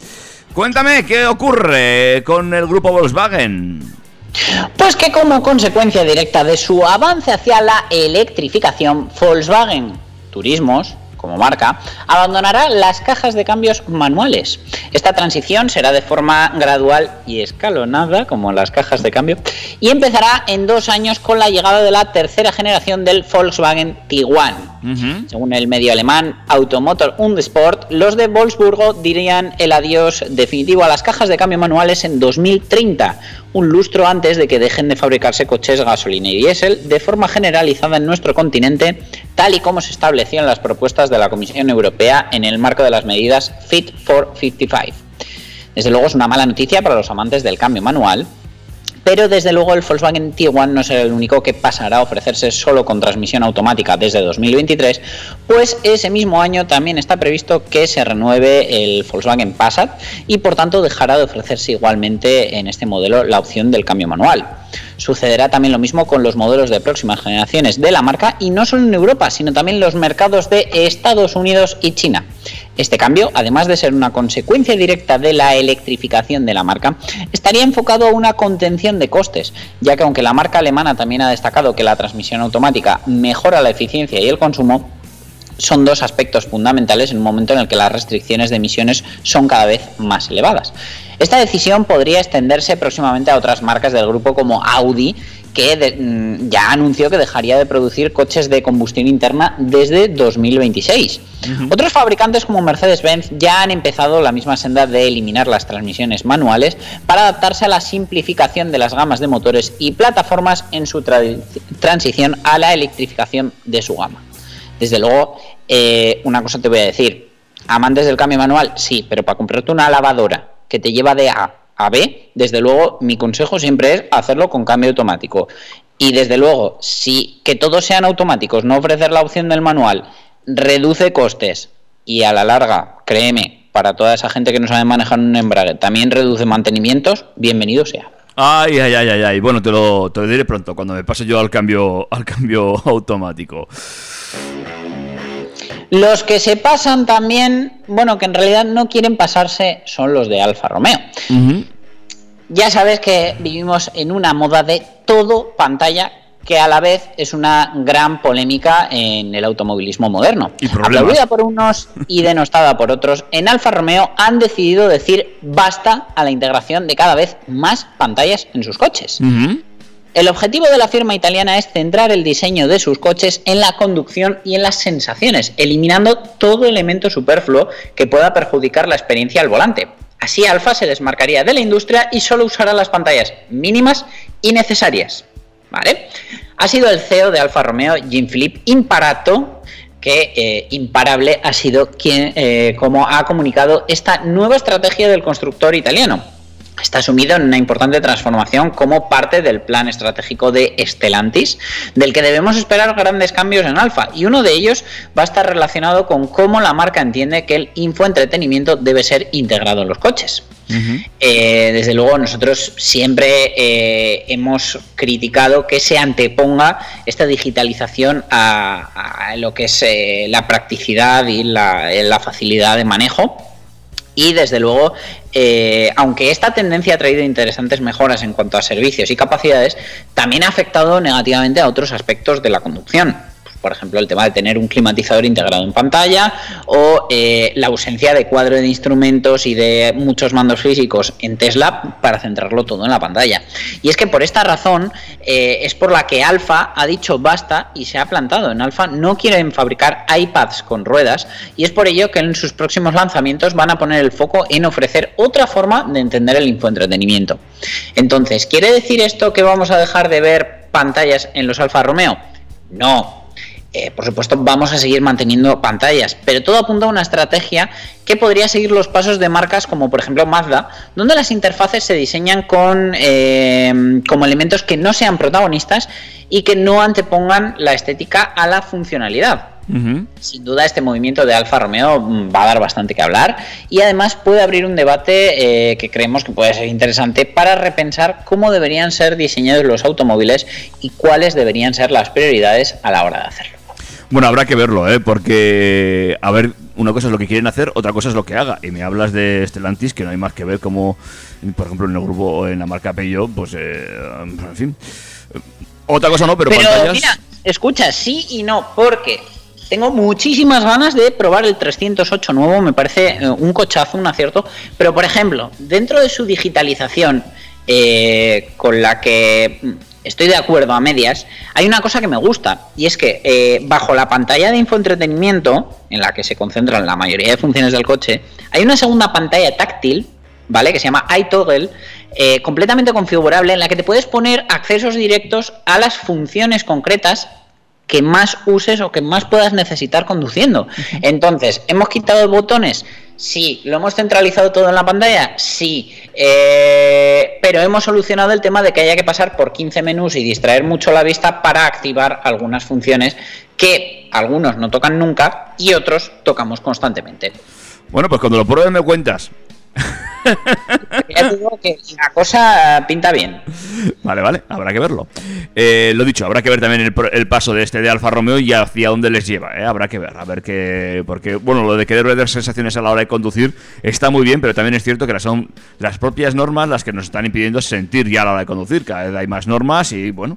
Cuéntame, ¿qué ocurre con el grupo Volkswagen? Pues que como consecuencia directa de su avance hacia la electrificación, Volkswagen Turismos, como marca, abandonará las cajas de cambios manuales. Esta transición será de forma gradual y escalonada, como las cajas de cambio, y empezará en dos años con la llegada de la tercera generación del Volkswagen Tiguan. Según el medio alemán Automotor und Sport, los de Wolfsburgo dirían el adiós definitivo a las cajas de cambio manuales en 2030, un lustro antes de que dejen de fabricarse coches gasolina y diésel de forma generalizada en nuestro continente, tal y como se estableció en las propuestas de la Comisión Europea en el marco de las medidas Fit for 55. Desde luego es una mala noticia para los amantes del cambio manual, pero desde luego el Volkswagen Tiguan no será el único que pasará a ofrecerse solo con transmisión automática desde 2023, pues ese mismo año también está previsto que se renueve el Volkswagen Passat y por tanto dejará de ofrecerse igualmente en este modelo la opción del cambio manual. Sucederá también lo mismo con los modelos de próximas generaciones de la marca y no solo en Europa, sino también en los mercados de Estados Unidos y China. Este cambio, además de ser una consecuencia directa de la electrificación de la marca, estaría enfocado a una contención de costes, ya que aunque la marca alemana también ha destacado que la transmisión automática mejora la eficiencia y el consumo, son dos aspectos fundamentales en un momento en el que las restricciones de emisiones son cada vez más elevadas. Esta decisión podría extenderse próximamente a otras marcas del grupo como Audi, que de, mm, ya anunció que dejaría de producir coches de combustión interna desde 2026. Otros fabricantes como Mercedes-Benz ya han empezado la misma senda de eliminar las transmisiones manuales para adaptarse a la simplificación de las gamas de motores y plataformas en su tra- transición a la electrificación de su gama. Desde luego, eh, una cosa te voy a decir. Amantes del cambio manual, sí, pero para comprarte una lavadora que te lleva de A a B, desde luego mi consejo siempre es hacerlo con cambio automático. Y desde luego, si que todos sean automáticos, no ofrecer la opción del manual, reduce costes y a la larga, créeme, para toda esa gente que no sabe manejar un embrague, también reduce mantenimientos, bienvenido sea. Ay, ay, ay, ay, ay. Bueno, te lo, te lo diré pronto, cuando me pase yo al cambio, al cambio <laughs> automático. Los que se pasan también, bueno, que en realidad no quieren pasarse, son los de Alfa Romeo. Ya sabes que vivimos en una moda de todo pantalla que a la vez es una gran polémica en el automovilismo moderno. Y. Aplaudida por unos y denostada por otros, en Alfa Romeo han decidido decir basta a la integración de cada vez más pantallas en sus coches. El objetivo de la firma italiana es centrar el diseño de sus coches en la conducción y en las sensaciones, eliminando todo elemento superfluo que pueda perjudicar la experiencia al volante. Así Alfa se desmarcaría de la industria y solo usará las pantallas mínimas y necesarias. ¿Vale? Ha sido el CEO de Alfa Romeo, Jean-Philippe Imparato, que eh, imparable ha sido quien, eh, como ha comunicado esta nueva estrategia del constructor italiano está sumido en una importante transformación como parte del plan estratégico de Stellantis, del que debemos esperar grandes cambios en Alfa, y uno de ellos va a estar relacionado con cómo la marca entiende que el infoentretenimiento debe ser integrado en los coches. Eh, desde luego nosotros siempre eh, hemos criticado que se anteponga esta digitalización a, a lo que es eh, la practicidad y la, la facilidad de manejo. Y desde luego, eh, aunque esta tendencia ha traído interesantes mejoras en cuanto a servicios y capacidades, también ha afectado negativamente a otros aspectos de la conducción. Por ejemplo, el tema de tener un climatizador integrado en pantalla o eh, la ausencia de cuadro de instrumentos y de muchos mandos físicos en Tesla para centrarlo todo en la pantalla. Y es que por esta razón eh, es por la que Alfa ha dicho basta y se ha plantado. En Alfa no quieren fabricar iPads con ruedas y es por ello que en sus próximos lanzamientos van a poner el foco en ofrecer otra forma de entender el infoentretenimiento. Entonces, ¿quiere decir esto que vamos a dejar de ver pantallas en los Alfa Romeo? No, eh, por supuesto, vamos a seguir manteniendo pantallas, pero todo apunta a una estrategia que podría seguir los pasos de marcas como por ejemplo Mazda, donde las interfaces se diseñan con eh, como elementos que no sean protagonistas y que no antepongan la estética a la funcionalidad. Sin duda este movimiento de Alfa Romeo mm, va a dar bastante que hablar y además puede abrir un debate eh, que creemos que puede ser interesante para repensar cómo deberían ser diseñados los automóviles y cuáles deberían ser las prioridades a la hora de hacerlo. Bueno, habrá que verlo, ¿eh? Porque, a ver, una cosa es lo que quieren hacer, otra cosa es lo que haga. Y me hablas de Stellantis, que no hay más que ver como, por ejemplo, en el grupo, en la marca Peugeot, pues, eh, en fin. Otra cosa no, pero, Pero pantallas... mira, escucha, sí y no, porque tengo muchísimas ganas de probar el 308 nuevo, me parece eh, un cochazo, un acierto, pero por ejemplo, dentro de su digitalización, eh, con la que mm, estoy de acuerdo a medias, hay una cosa que me gusta, y es que eh, bajo la pantalla de infoentretenimiento, en la que se concentran la mayoría de funciones del coche, hay una segunda pantalla táctil, ¿vale? Que se llama iToggle, eh, completamente configurable, en la que te puedes poner accesos directos a las funciones concretas que más uses o que más puedas necesitar conduciendo. Entonces, ¿hemos quitado botones? Sí. ¿Lo hemos centralizado todo en la pantalla? Sí. Eh, pero hemos solucionado el tema de que haya que pasar por 15 menús y distraer mucho la vista para activar algunas funciones que algunos no tocan nunca y otros tocamos constantemente. Bueno, pues cuando lo pruebes me cuentas. <laughs> Ya que la cosa pinta bien. Vale, vale, habrá que verlo. Eh, lo dicho, habrá que ver también el, el paso de este de Alfa Romeo y hacia dónde les lleva, ¿eh? Habrá que ver, a ver qué... Porque, bueno, lo de que debe dar sensaciones a la hora de conducir está muy bien, pero también es cierto que son las propias normas las que nos están impidiendo sentir ya a la hora de conducir. Cada vez hay más normas y, bueno,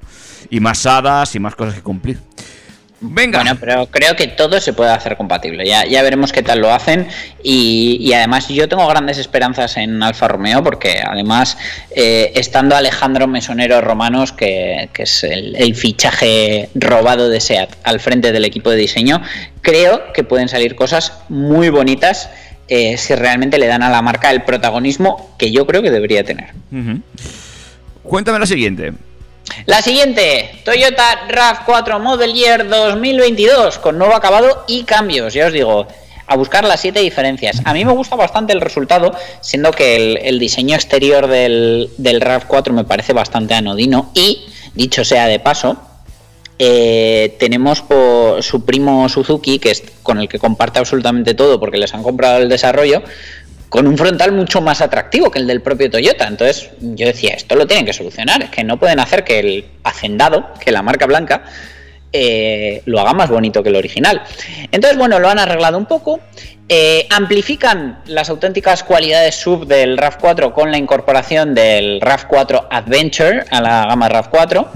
y más hadas y más cosas que cumplir. Venga. Bueno, pero creo que todo se puede hacer compatible. Ya, ya veremos qué tal lo hacen. Y, y además yo tengo grandes esperanzas en Alfa Romeo porque además eh, estando Alejandro Mesonero Romanos, que, que es el, el fichaje robado de SEAT al frente del equipo de diseño, creo que pueden salir cosas muy bonitas eh, si realmente le dan a la marca el protagonismo que yo creo que debería tener. Cuéntame la siguiente. La siguiente, Toyota RAV4 Model Year 2022 con nuevo acabado y cambios, ya os digo, a buscar las siete diferencias. A mí me gusta bastante el resultado, siendo que el, diseño exterior del, del RAV4 me parece bastante anodino y, dicho sea de paso, eh, tenemos por su primo Suzuki, que es con el que comparte absolutamente todo porque les han comprado el desarrollo, con un frontal mucho más atractivo que el del propio Toyota. Entonces yo decía, esto lo tienen que solucionar, es que no pueden hacer que el hacendado, que la marca blanca, eh, lo haga más bonito que el original. Entonces, bueno, lo han arreglado un poco. eh, amplifican las auténticas cualidades sub del RAV4 con la incorporación del RAV4 Adventure a la gama RAV4.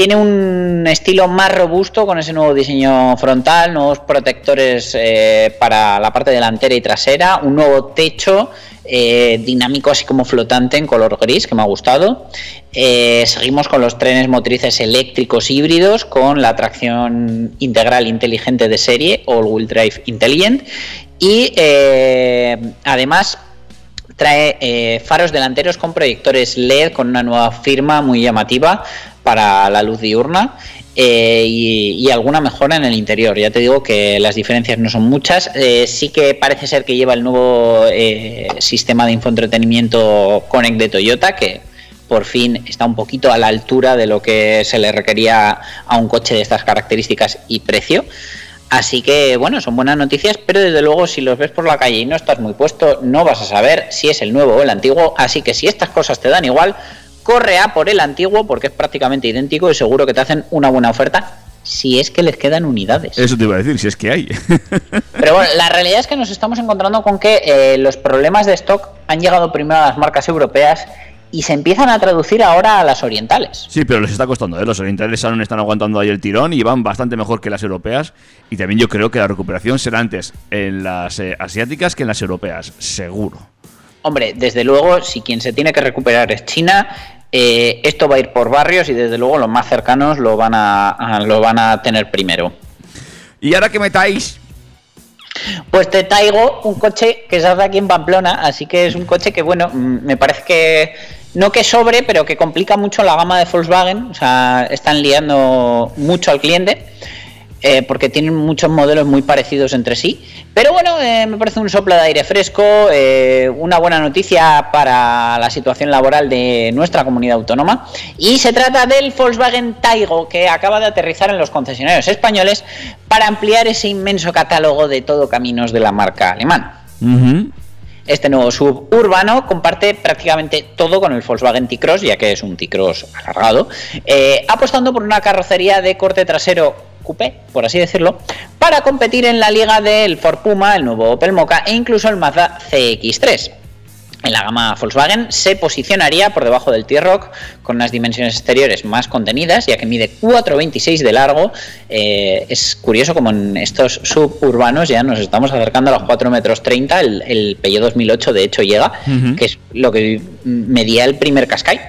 Tiene un estilo más robusto con ese nuevo diseño frontal, nuevos protectores eh, para la parte delantera y trasera, un nuevo techo eh, dinámico así como flotante en color gris que me ha gustado. Eh, seguimos con los trenes motrices eléctricos híbridos con la tracción integral inteligente de serie, All Wheel Drive Intelligent. Y además trae faros delanteros con proyectores LED con una nueva firma muy llamativa para la luz diurna eh, y, y alguna mejora en el interior. Ya te digo que las diferencias no son muchas. Eh, sí que parece ser que lleva el nuevo eh, sistema de infoentretenimiento Connect de Toyota que por fin está un poquito a la altura de lo que se le requería a un coche de estas características y precio. Así que bueno, son buenas noticias, pero desde luego si los ves por la calle y no estás muy puesto, no vas a saber si es el nuevo o el antiguo. Así que si estas cosas te dan igual, corre a por el antiguo porque es prácticamente idéntico y seguro que te hacen una buena oferta si es que les quedan unidades. Eso te iba a decir, si es que hay. <laughs> Pero bueno, la realidad es que nos estamos encontrando con que eh, los problemas de stock han llegado primero a las marcas europeas y se empiezan a traducir ahora a las orientales. Sí, pero les está costando, ¿eh? Los orientales aún están aguantando ahí el tirón y van bastante mejor que las europeas. Y también yo creo que la recuperación será antes en las eh, asiáticas que en las europeas, seguro. Hombre, desde luego, si quien se tiene que recuperar es China, eh, esto va a ir por barrios y desde luego los más cercanos lo van a, lo van a tener primero. ¿Y ahora qué metáis? Pues te traigo un coche que se hace aquí en Pamplona, así que es un coche que, bueno, mm, me parece que no que sobre, pero que complica mucho la gama de Volkswagen, o sea, están liando mucho al cliente. Eh, porque tienen muchos modelos muy parecidos entre sí. Pero bueno, eh, me parece un soplo de aire fresco, eh, una buena noticia para la situación laboral de nuestra comunidad autónoma. Y se trata del Volkswagen Taigo, que acaba de aterrizar en los concesionarios españoles para ampliar ese inmenso catálogo de todo caminos de la marca alemana. Este nuevo suburbano comparte prácticamente todo con el Volkswagen T-Cross, ya que es un T-Cross alargado, eh, apostando por una carrocería de corte trasero coupé, por así decirlo, para competir en la liga del Ford Puma, el nuevo Opel Mokka e incluso el Mazda CX-3. En la gama Volkswagen se posicionaría por debajo del T-Rock con unas dimensiones exteriores más contenidas, ya que mide 4,26 de largo. Eh, es curioso como en estos suburbanos ya nos estamos acercando a los 4 metros 30. El, el Peugeot 2008 de hecho llega, que es lo que medía el primer Qashqai.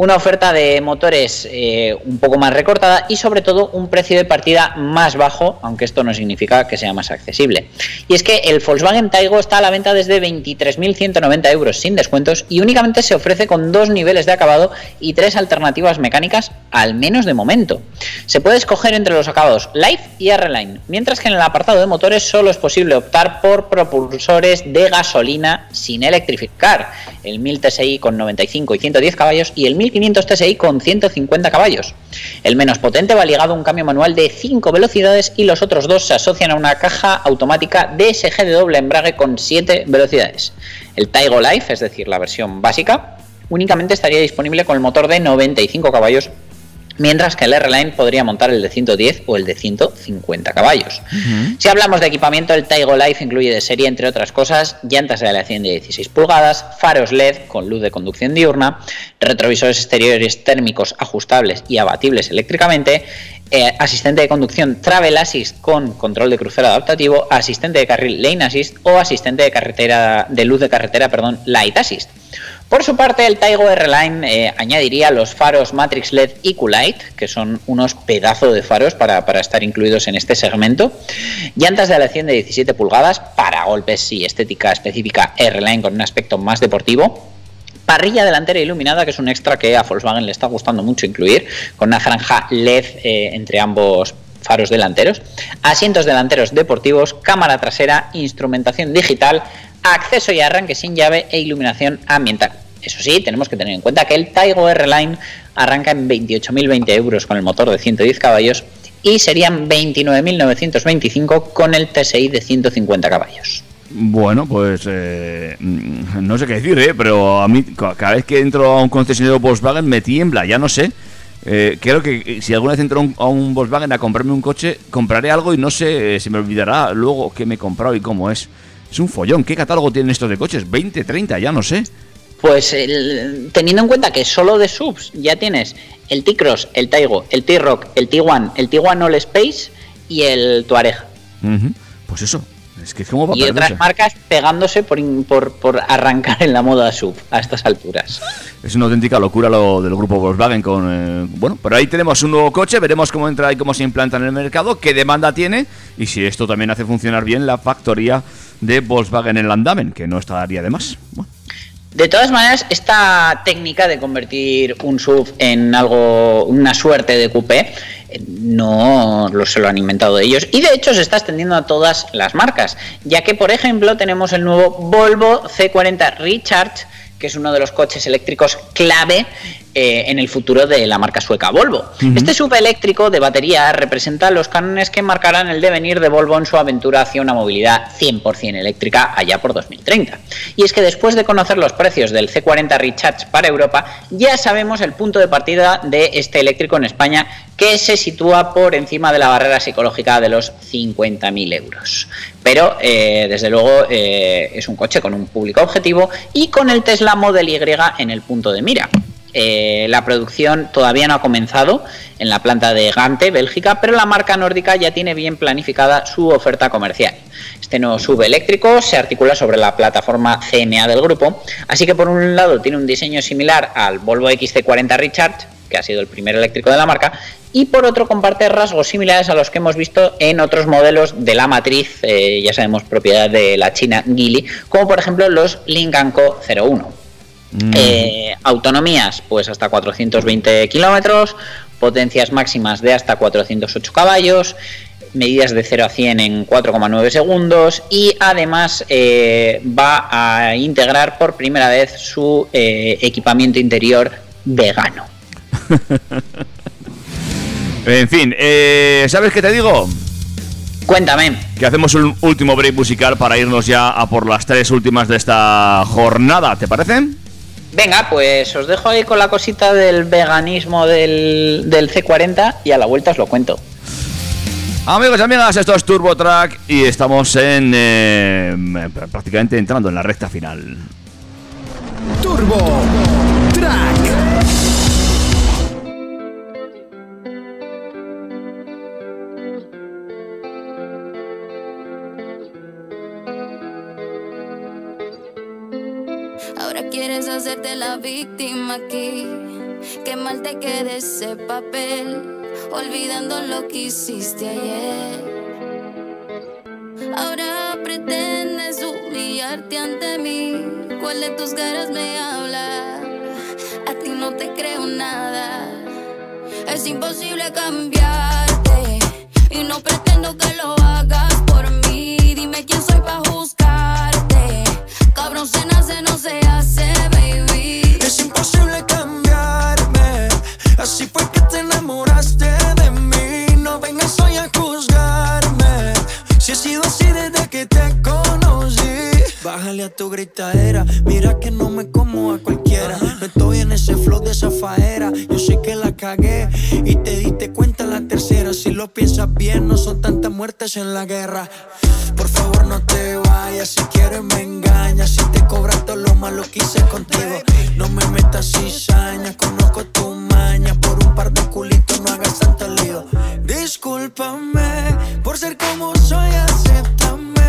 Una oferta de motores eh, un poco más recortada y sobre todo un precio de partida más bajo, aunque esto no significa que sea más accesible. Y es que el Volkswagen Taigo está a la venta desde 23.190 euros sin descuentos y únicamente se ofrece con dos niveles de acabado y tres alternativas mecánicas, al menos de momento. Se puede escoger entre los acabados Life y R-Line, mientras que en el apartado de motores solo es posible optar por propulsores de gasolina sin electrificar, el 1000 TSI con 95 y 110 caballos y el 1500 TSI con 150 caballos. El menos potente va ligado a un cambio manual de 5 velocidades y los otros dos se asocian a una caja automática DSG de doble embrague con 7 velocidades. El Taigo Life, es decir, la versión básica, únicamente estaría disponible con el motor de 95 caballos mientras que el R-Line podría montar el de 110 o el de 150 caballos. Si hablamos de equipamiento, el Taigo Life incluye de serie, entre otras cosas, llantas de aleación de 16 pulgadas, faros LED con luz de conducción diurna, retrovisores exteriores térmicos ajustables y abatibles eléctricamente, eh, asistente de conducción Travel Assist con control de crucero adaptativo, asistente de carril Lane Assist o asistente de carretera de luz de carretera, perdón, Light Assist. Por su parte, el Taigo R-Line eh, añadiría los faros Matrix LED EcoLight, que son unos pedazos de faros para, para, estar incluidos en este segmento. Llantas de aleación de 17 pulgadas para golpes y estética específica R-Line con un aspecto más deportivo. Parrilla delantera iluminada, que es un extra que a Volkswagen le está gustando mucho incluir, con una franja LED eh, entre ambos faros delanteros, asientos delanteros deportivos, cámara trasera, instrumentación digital, acceso y arranque sin llave e iluminación ambiental. Eso sí, tenemos que tener en cuenta que el Taigo R-Line arranca en 28.020 euros con el motor de 110 caballos y serían 29.925 con el TSI de 150 caballos. Bueno, pues eh, no sé qué decir, ¿eh? pero a mí cada vez que entro a un concesionario Volkswagen me tiembla, ya no sé. Eh, creo que si alguna vez entro a un Volkswagen a comprarme un coche, compraré algo y no sé, eh, se me olvidará luego qué me he comprado y cómo es. Es un follón. ¿Qué catálogo tienen estos de coches? ¿20, 30? Ya no sé. Pues el, teniendo en cuenta que solo de subs ya tienes el T-Cross, el Taigo, el T-Rock, el T1, el T1 All Space y el Tuareg. Uh -huh. Pues eso. Es que ¿cómo va y otras marcas pegándose por, por, por, arrancar en la moda sub a estas alturas. Es una auténtica locura lo del grupo Volkswagen con eh, bueno, pero ahí tenemos un nuevo coche, veremos cómo entra y cómo se implanta en el mercado, qué demanda tiene y si esto también hace funcionar bien la factoría de Volkswagen en Landamen, que no estaría de más. Bueno. De todas maneras, esta técnica de convertir un SUV en algo, una suerte de coupé, no lo se lo han inventado ellos. Y de hecho se está extendiendo a todas las marcas, ya que por ejemplo tenemos el nuevo Volvo C40 Recharge, que es uno de los coches eléctricos clave eh, en el futuro de la marca sueca Volvo. Uh -huh. Este sub eléctrico de batería representa los cánones que marcarán el devenir de Volvo en su aventura hacia una movilidad 100% eléctrica allá por 2030. Y es que después de conocer los precios del C40 Recharge para Europa, ya sabemos el punto de partida de este eléctrico en España, que se sitúa por encima de la barrera psicológica de los 50.000 euros. Pero, eh, desde luego, eh, es un coche con un público objetivo y con el Tesla Model Y en el punto de mira. Eh, la producción todavía no ha comenzado en la planta de Gante, Bélgica, pero la marca nórdica ya tiene bien planificada su oferta comercial. Este nuevo sub eléctrico se articula sobre la plataforma CMA del grupo, así que por un lado tiene un diseño similar al Volvo XC40 Recharge, que ha sido el primer eléctrico de la marca, y por otro comparte rasgos similares a los que hemos visto en otros modelos de la matriz, eh, ya sabemos, propiedad de la china Geely, como por ejemplo los Lynk Co 01. Mm. Eh, autonomías, pues hasta 420 kilómetros, potencias máximas de hasta 408 caballos, medidas de 0 a 100 en 4,9 segundos y además eh, va a integrar por primera vez su eh, equipamiento interior vegano. <laughs> en fin, ¿sabes qué te digo? Cuéntame. Que hacemos un último break musical para irnos ya a por las tres últimas de esta jornada, ¿te parece? Venga, pues os dejo ahí con la cosita del veganismo del, del C40 y a la vuelta os lo cuento. Amigos y amigas, esto es Turbo Track y estamos en eh, prácticamente entrando en la recta final. Turbo víctima aquí. Qué mal te quede ese papel, olvidando lo que hiciste ayer. Ahora pretendes humillarte ante mí. ¿Cuál de tus caras me habla? A ti no te creo nada. Es imposible cambiarte y no pretendo que lo hagas por mí. Dime quién soy para juzgarte. Cabrón se nace, no se hace, es imposible cambiarme. Así fue que te enamoraste de mí. No vengas hoy a juzgarme. Si he sido así desde que te conocí. Bájale a tu gritadera. Mira que no me como a cualquiera. Me estoy en ese flow de esa faera. Yo sé que la cagué y te diste cuenta. Si lo piensas bien, no son tantas muertes en la guerra. Por favor, no te vayas. Si quieres, me engañas. Si te cobras todo lo malo que hice contigo. No me metas cizaña. Conozco tu maña. Por un par de culitos, no hagas tanto lío. Discúlpame por ser como soy, acéptame.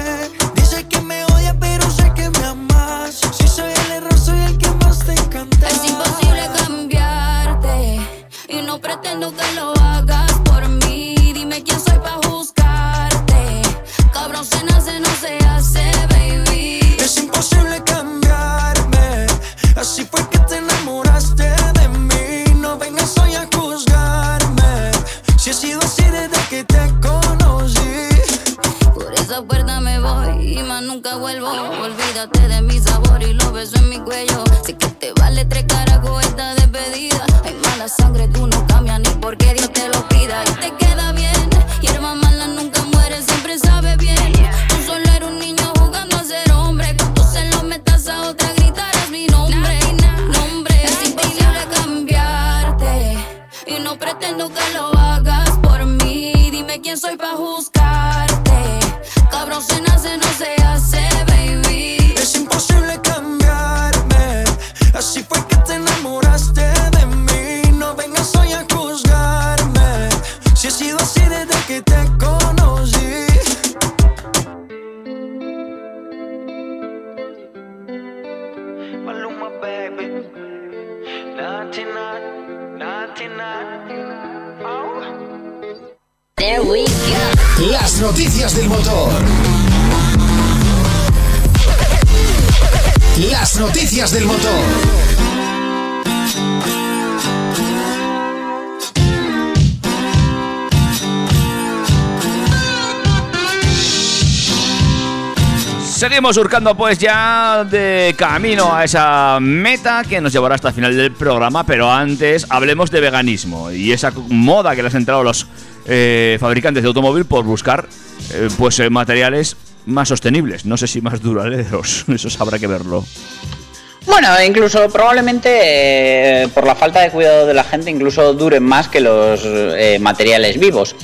Seguimos surcando pues ya de camino a esa meta que nos llevará hasta el final del programa, pero antes hablemos de veganismo y esa moda que les han entrado los eh, fabricantes de automóvil por buscar eh, pues eh, materiales más sostenibles, no sé si más duraderos, <laughs> eso habrá que verlo. Bueno, incluso probablemente eh, por la falta de cuidado de la gente incluso duren más que los eh, materiales vivos.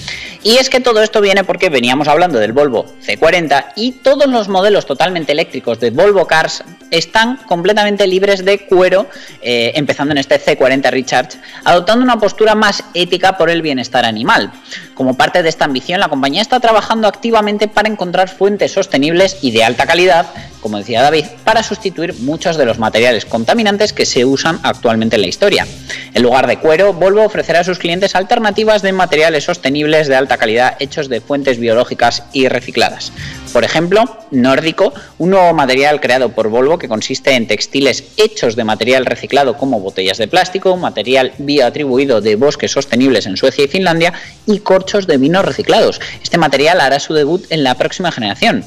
Y es que todo esto viene porque veníamos hablando del Volvo C40 y todos los modelos totalmente eléctricos de Volvo Cars están completamente libres de cuero, eh, empezando en este C40 Recharge, adoptando una postura más ética por el bienestar animal. Como parte de esta ambición, la compañía está trabajando activamente para encontrar fuentes sostenibles y de alta calidad, como decía David, para sustituir muchos de los materiales contaminantes que se usan actualmente en la historia. En lugar de cuero, Volvo ofrecerá a sus clientes alternativas de materiales sostenibles de alta calidad hechos de fuentes biológicas y recicladas. Por ejemplo, Nórdico, un nuevo material creado por Volvo que consiste en textiles hechos de material reciclado como botellas de plástico, material bioatribuido de bosques sostenibles en Suecia y Finlandia y corchos de vino reciclados. Este material hará su debut en la próxima generación.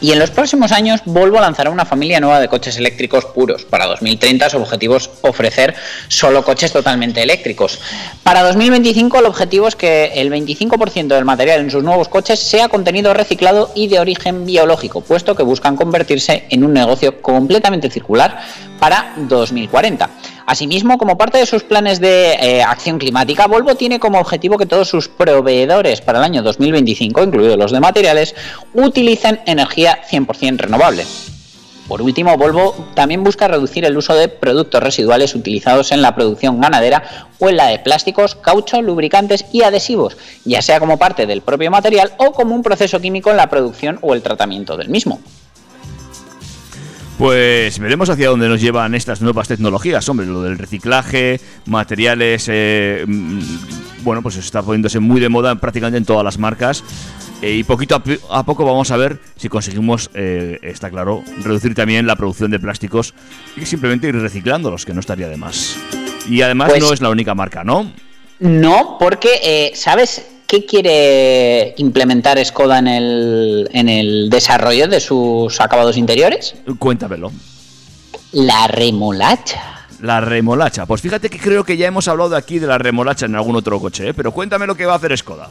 Y en los próximos años Volvo lanzará una familia nueva de coches eléctricos puros. Para 2030 su objetivo es ofrecer solo coches totalmente eléctricos. Para 2025 el objetivo es que el 25% del material en sus nuevos coches sea contenido reciclado y de origen biológico, puesto que buscan convertirse en un negocio completamente circular para 2040. Asimismo, como parte de sus planes de eh, acción climática, Volvo tiene como objetivo que todos sus proveedores para el año 2025, incluidos los de materiales, utilicen energía 100% renovable. Por último, Volvo también busca reducir el uso de productos residuales utilizados en la producción ganadera o en la de plásticos, caucho, lubricantes y adhesivos, ya sea como parte del propio material o como un proceso químico en la producción o el tratamiento del mismo. Pues veremos hacia dónde nos llevan estas nuevas tecnologías, hombre, lo del reciclaje, materiales, eh, mm, bueno, pues está poniéndose muy de moda prácticamente en todas las marcas. eh, y poquito a, poco vamos a ver si conseguimos, eh, está claro, reducir también la producción de plásticos y simplemente ir reciclándolos, que no estaría de más. Y además Pues- no es la única marca, ¿no? No, porque, ¿sabes qué quiere implementar Skoda en el, en el desarrollo de sus acabados interiores? Cuéntamelo. La remolacha. La remolacha. Pues fíjate que creo que ya hemos hablado aquí de la remolacha en algún otro coche, ¿eh? pero cuéntame lo que va a hacer Skoda.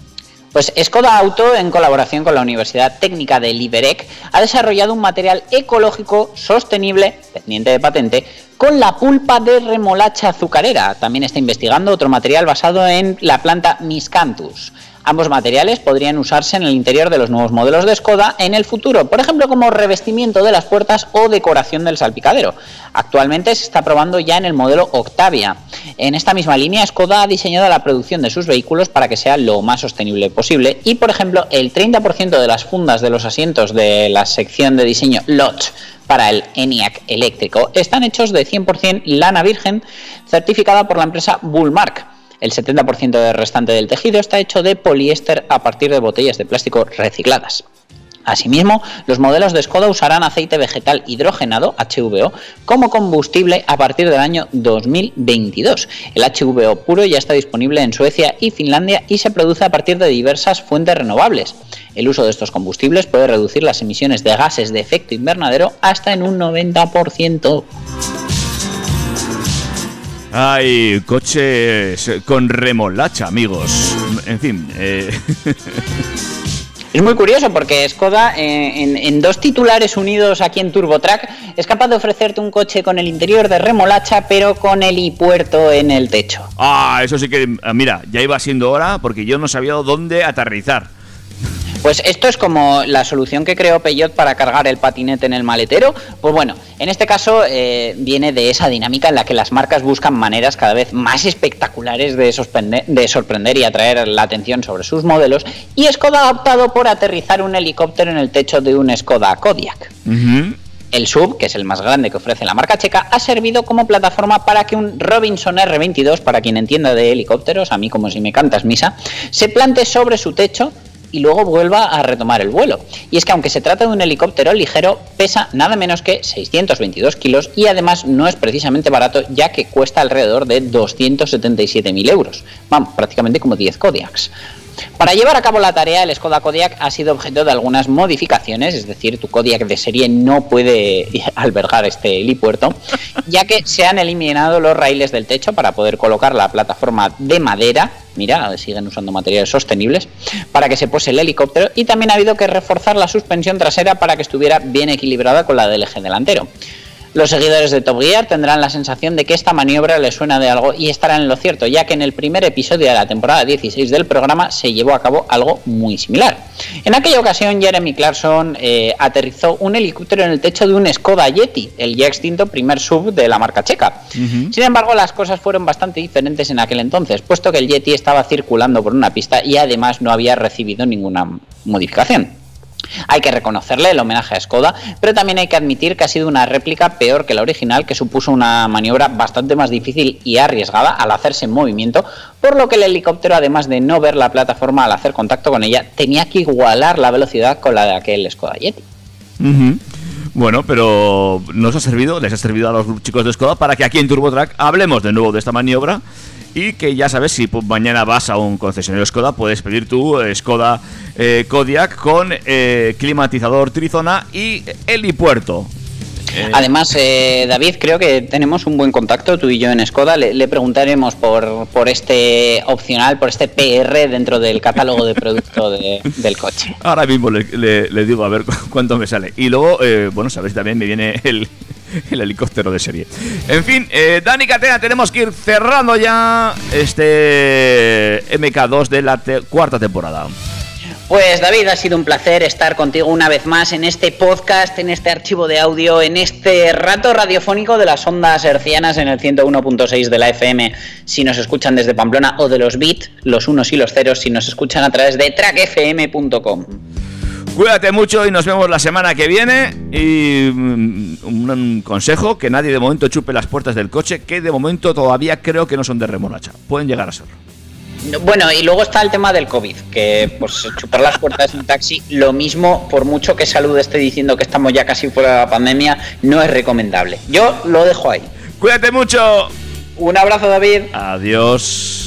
Pues Skoda Auto, en colaboración con la Universidad Técnica de Liberec, ha desarrollado un material ecológico sostenible, pendiente de patente, con la pulpa de remolacha azucarera. También está investigando otro material basado en la planta Miscanthus. Ambos materiales podrían usarse en el interior de los nuevos modelos de Skoda en el futuro, por ejemplo como revestimiento de las puertas o decoración del salpicadero. Actualmente se está probando ya en el modelo Octavia. En esta misma línea, Skoda ha diseñado la producción de sus vehículos para que sea lo más sostenible posible y, por ejemplo, el 30% de las fundas de los asientos de la sección de diseño LOT para el ENIAC eléctrico están hechos de 100% lana virgen certificada por la empresa Bullmark. El 70% del restante del tejido está hecho de poliéster a partir de botellas de plástico recicladas. Asimismo, los modelos de Skoda usarán aceite vegetal hidrogenado, HVO, como combustible a partir del año 2022. El HVO puro ya está disponible en Suecia y Finlandia y se produce a partir de diversas fuentes renovables. El uso de estos combustibles puede reducir las emisiones de gases de efecto invernadero hasta en un 90%. Ay, coches con remolacha, amigos. En fin, eh, Es muy curioso porque Skoda, eh, en, en dos titulares unidos aquí en TurboTrack, es capaz de ofrecerte un coche con el interior de remolacha, pero con el helipuerto en el techo. ah, eso sí que, ah, mira, ya iba siendo hora porque yo no sabía dónde aterrizar. Pues esto es como la solución que creó Peugeot para cargar el patinete en el maletero. Pues bueno, en este caso eh, viene de esa dinámica en la que las marcas buscan maneras cada vez más espectaculares de, sorprender y atraer la atención sobre sus modelos. Y Skoda ha optado por aterrizar un helicóptero en el techo de un Skoda Kodiaq. Ujú. El sub, que es el más grande que ofrece la marca checa, ha servido como plataforma para que un Robinson R22, para quien entienda de helicópteros, a mí como si me cantas misa, se plante sobre su techo y luego vuelva a retomar el vuelo. Y es que aunque se trata de un helicóptero ligero, pesa nada menos que 622 kilos y además no es precisamente barato ya que cuesta alrededor de 277.000 euros. Vamos, prácticamente como 10 Kodiaks. Para llevar a cabo la tarea, el Skoda Kodiaq ha sido objeto de algunas modificaciones, es decir, tu Kodiaq de serie no puede <laughs> albergar este helipuerto, ya que se han eliminado los raíles del techo para poder colocar la plataforma de madera, mira, siguen usando materiales sostenibles, para que se pose el helicóptero y también ha habido que reforzar la suspensión trasera para que estuviera bien equilibrada con la del eje delantero. Los seguidores de Top Gear tendrán la sensación de que esta maniobra les suena de algo y estarán en lo cierto, ya que en el primer episodio de la temporada 16 del programa se llevó a cabo algo muy similar. En aquella ocasión, Jeremy Clarkson eh, aterrizó un helicóptero en el techo de un Skoda Yeti, el ya extinto primer sub de la marca checa. Sin embargo, las cosas fueron bastante diferentes en aquel entonces, puesto que el Yeti estaba circulando por una pista y además no había recibido ninguna modificación. Hay que reconocerle el homenaje a Skoda, pero también hay que admitir que ha sido una réplica peor que la original, que supuso una maniobra bastante más difícil y arriesgada al hacerse en movimiento, por lo que el helicóptero, además de no ver la plataforma al hacer contacto con ella, tenía que igualar la velocidad con la de aquel Skoda Yeti. Bueno, pero nos ha servido, les ha servido a los chicos de Skoda para que aquí en TurboTrack hablemos de nuevo de esta maniobra y que ya sabes, si mañana vas a un concesionario Skoda, puedes pedir tu eh, Skoda eh, Kodiaq con eh, climatizador trizona y helipuerto. Eh, Además, eh, David, creo que tenemos un buen contacto tú y yo en Skoda. Le, le preguntaremos por, por este opcional, por este PR dentro del catálogo de producto de- del coche. Ahora mismo le, le- le digo a ver cu- cuánto me sale. Y luego, eh, bueno, sabéis también me viene el, <laughs> el helicóptero de serie. En fin, eh, Dani Catena, tenemos que ir cerrando ya este MK2 de la cuarta temporada. Pues David, ha sido un placer estar contigo una vez más en este podcast, en este archivo de audio, en este rato radiofónico de las ondas hercianas en el 101.6 de la FM si nos escuchan desde Pamplona o de los bits, los unos y los ceros si nos escuchan a través de trackfm.com. Cuídate mucho y nos vemos la semana que viene. Y mm, un, un consejo, que nadie de momento chupe las puertas del coche, que de momento todavía creo que no son de remolacha. Pueden llegar a serlo. Bueno, y luego está el tema del COVID, que pues chupar las puertas de un taxi, lo mismo, por mucho que Salud esté diciendo que estamos ya casi fuera de la pandemia, no es recomendable. Yo lo dejo ahí. Cuídate mucho. Un abrazo, David. Adiós.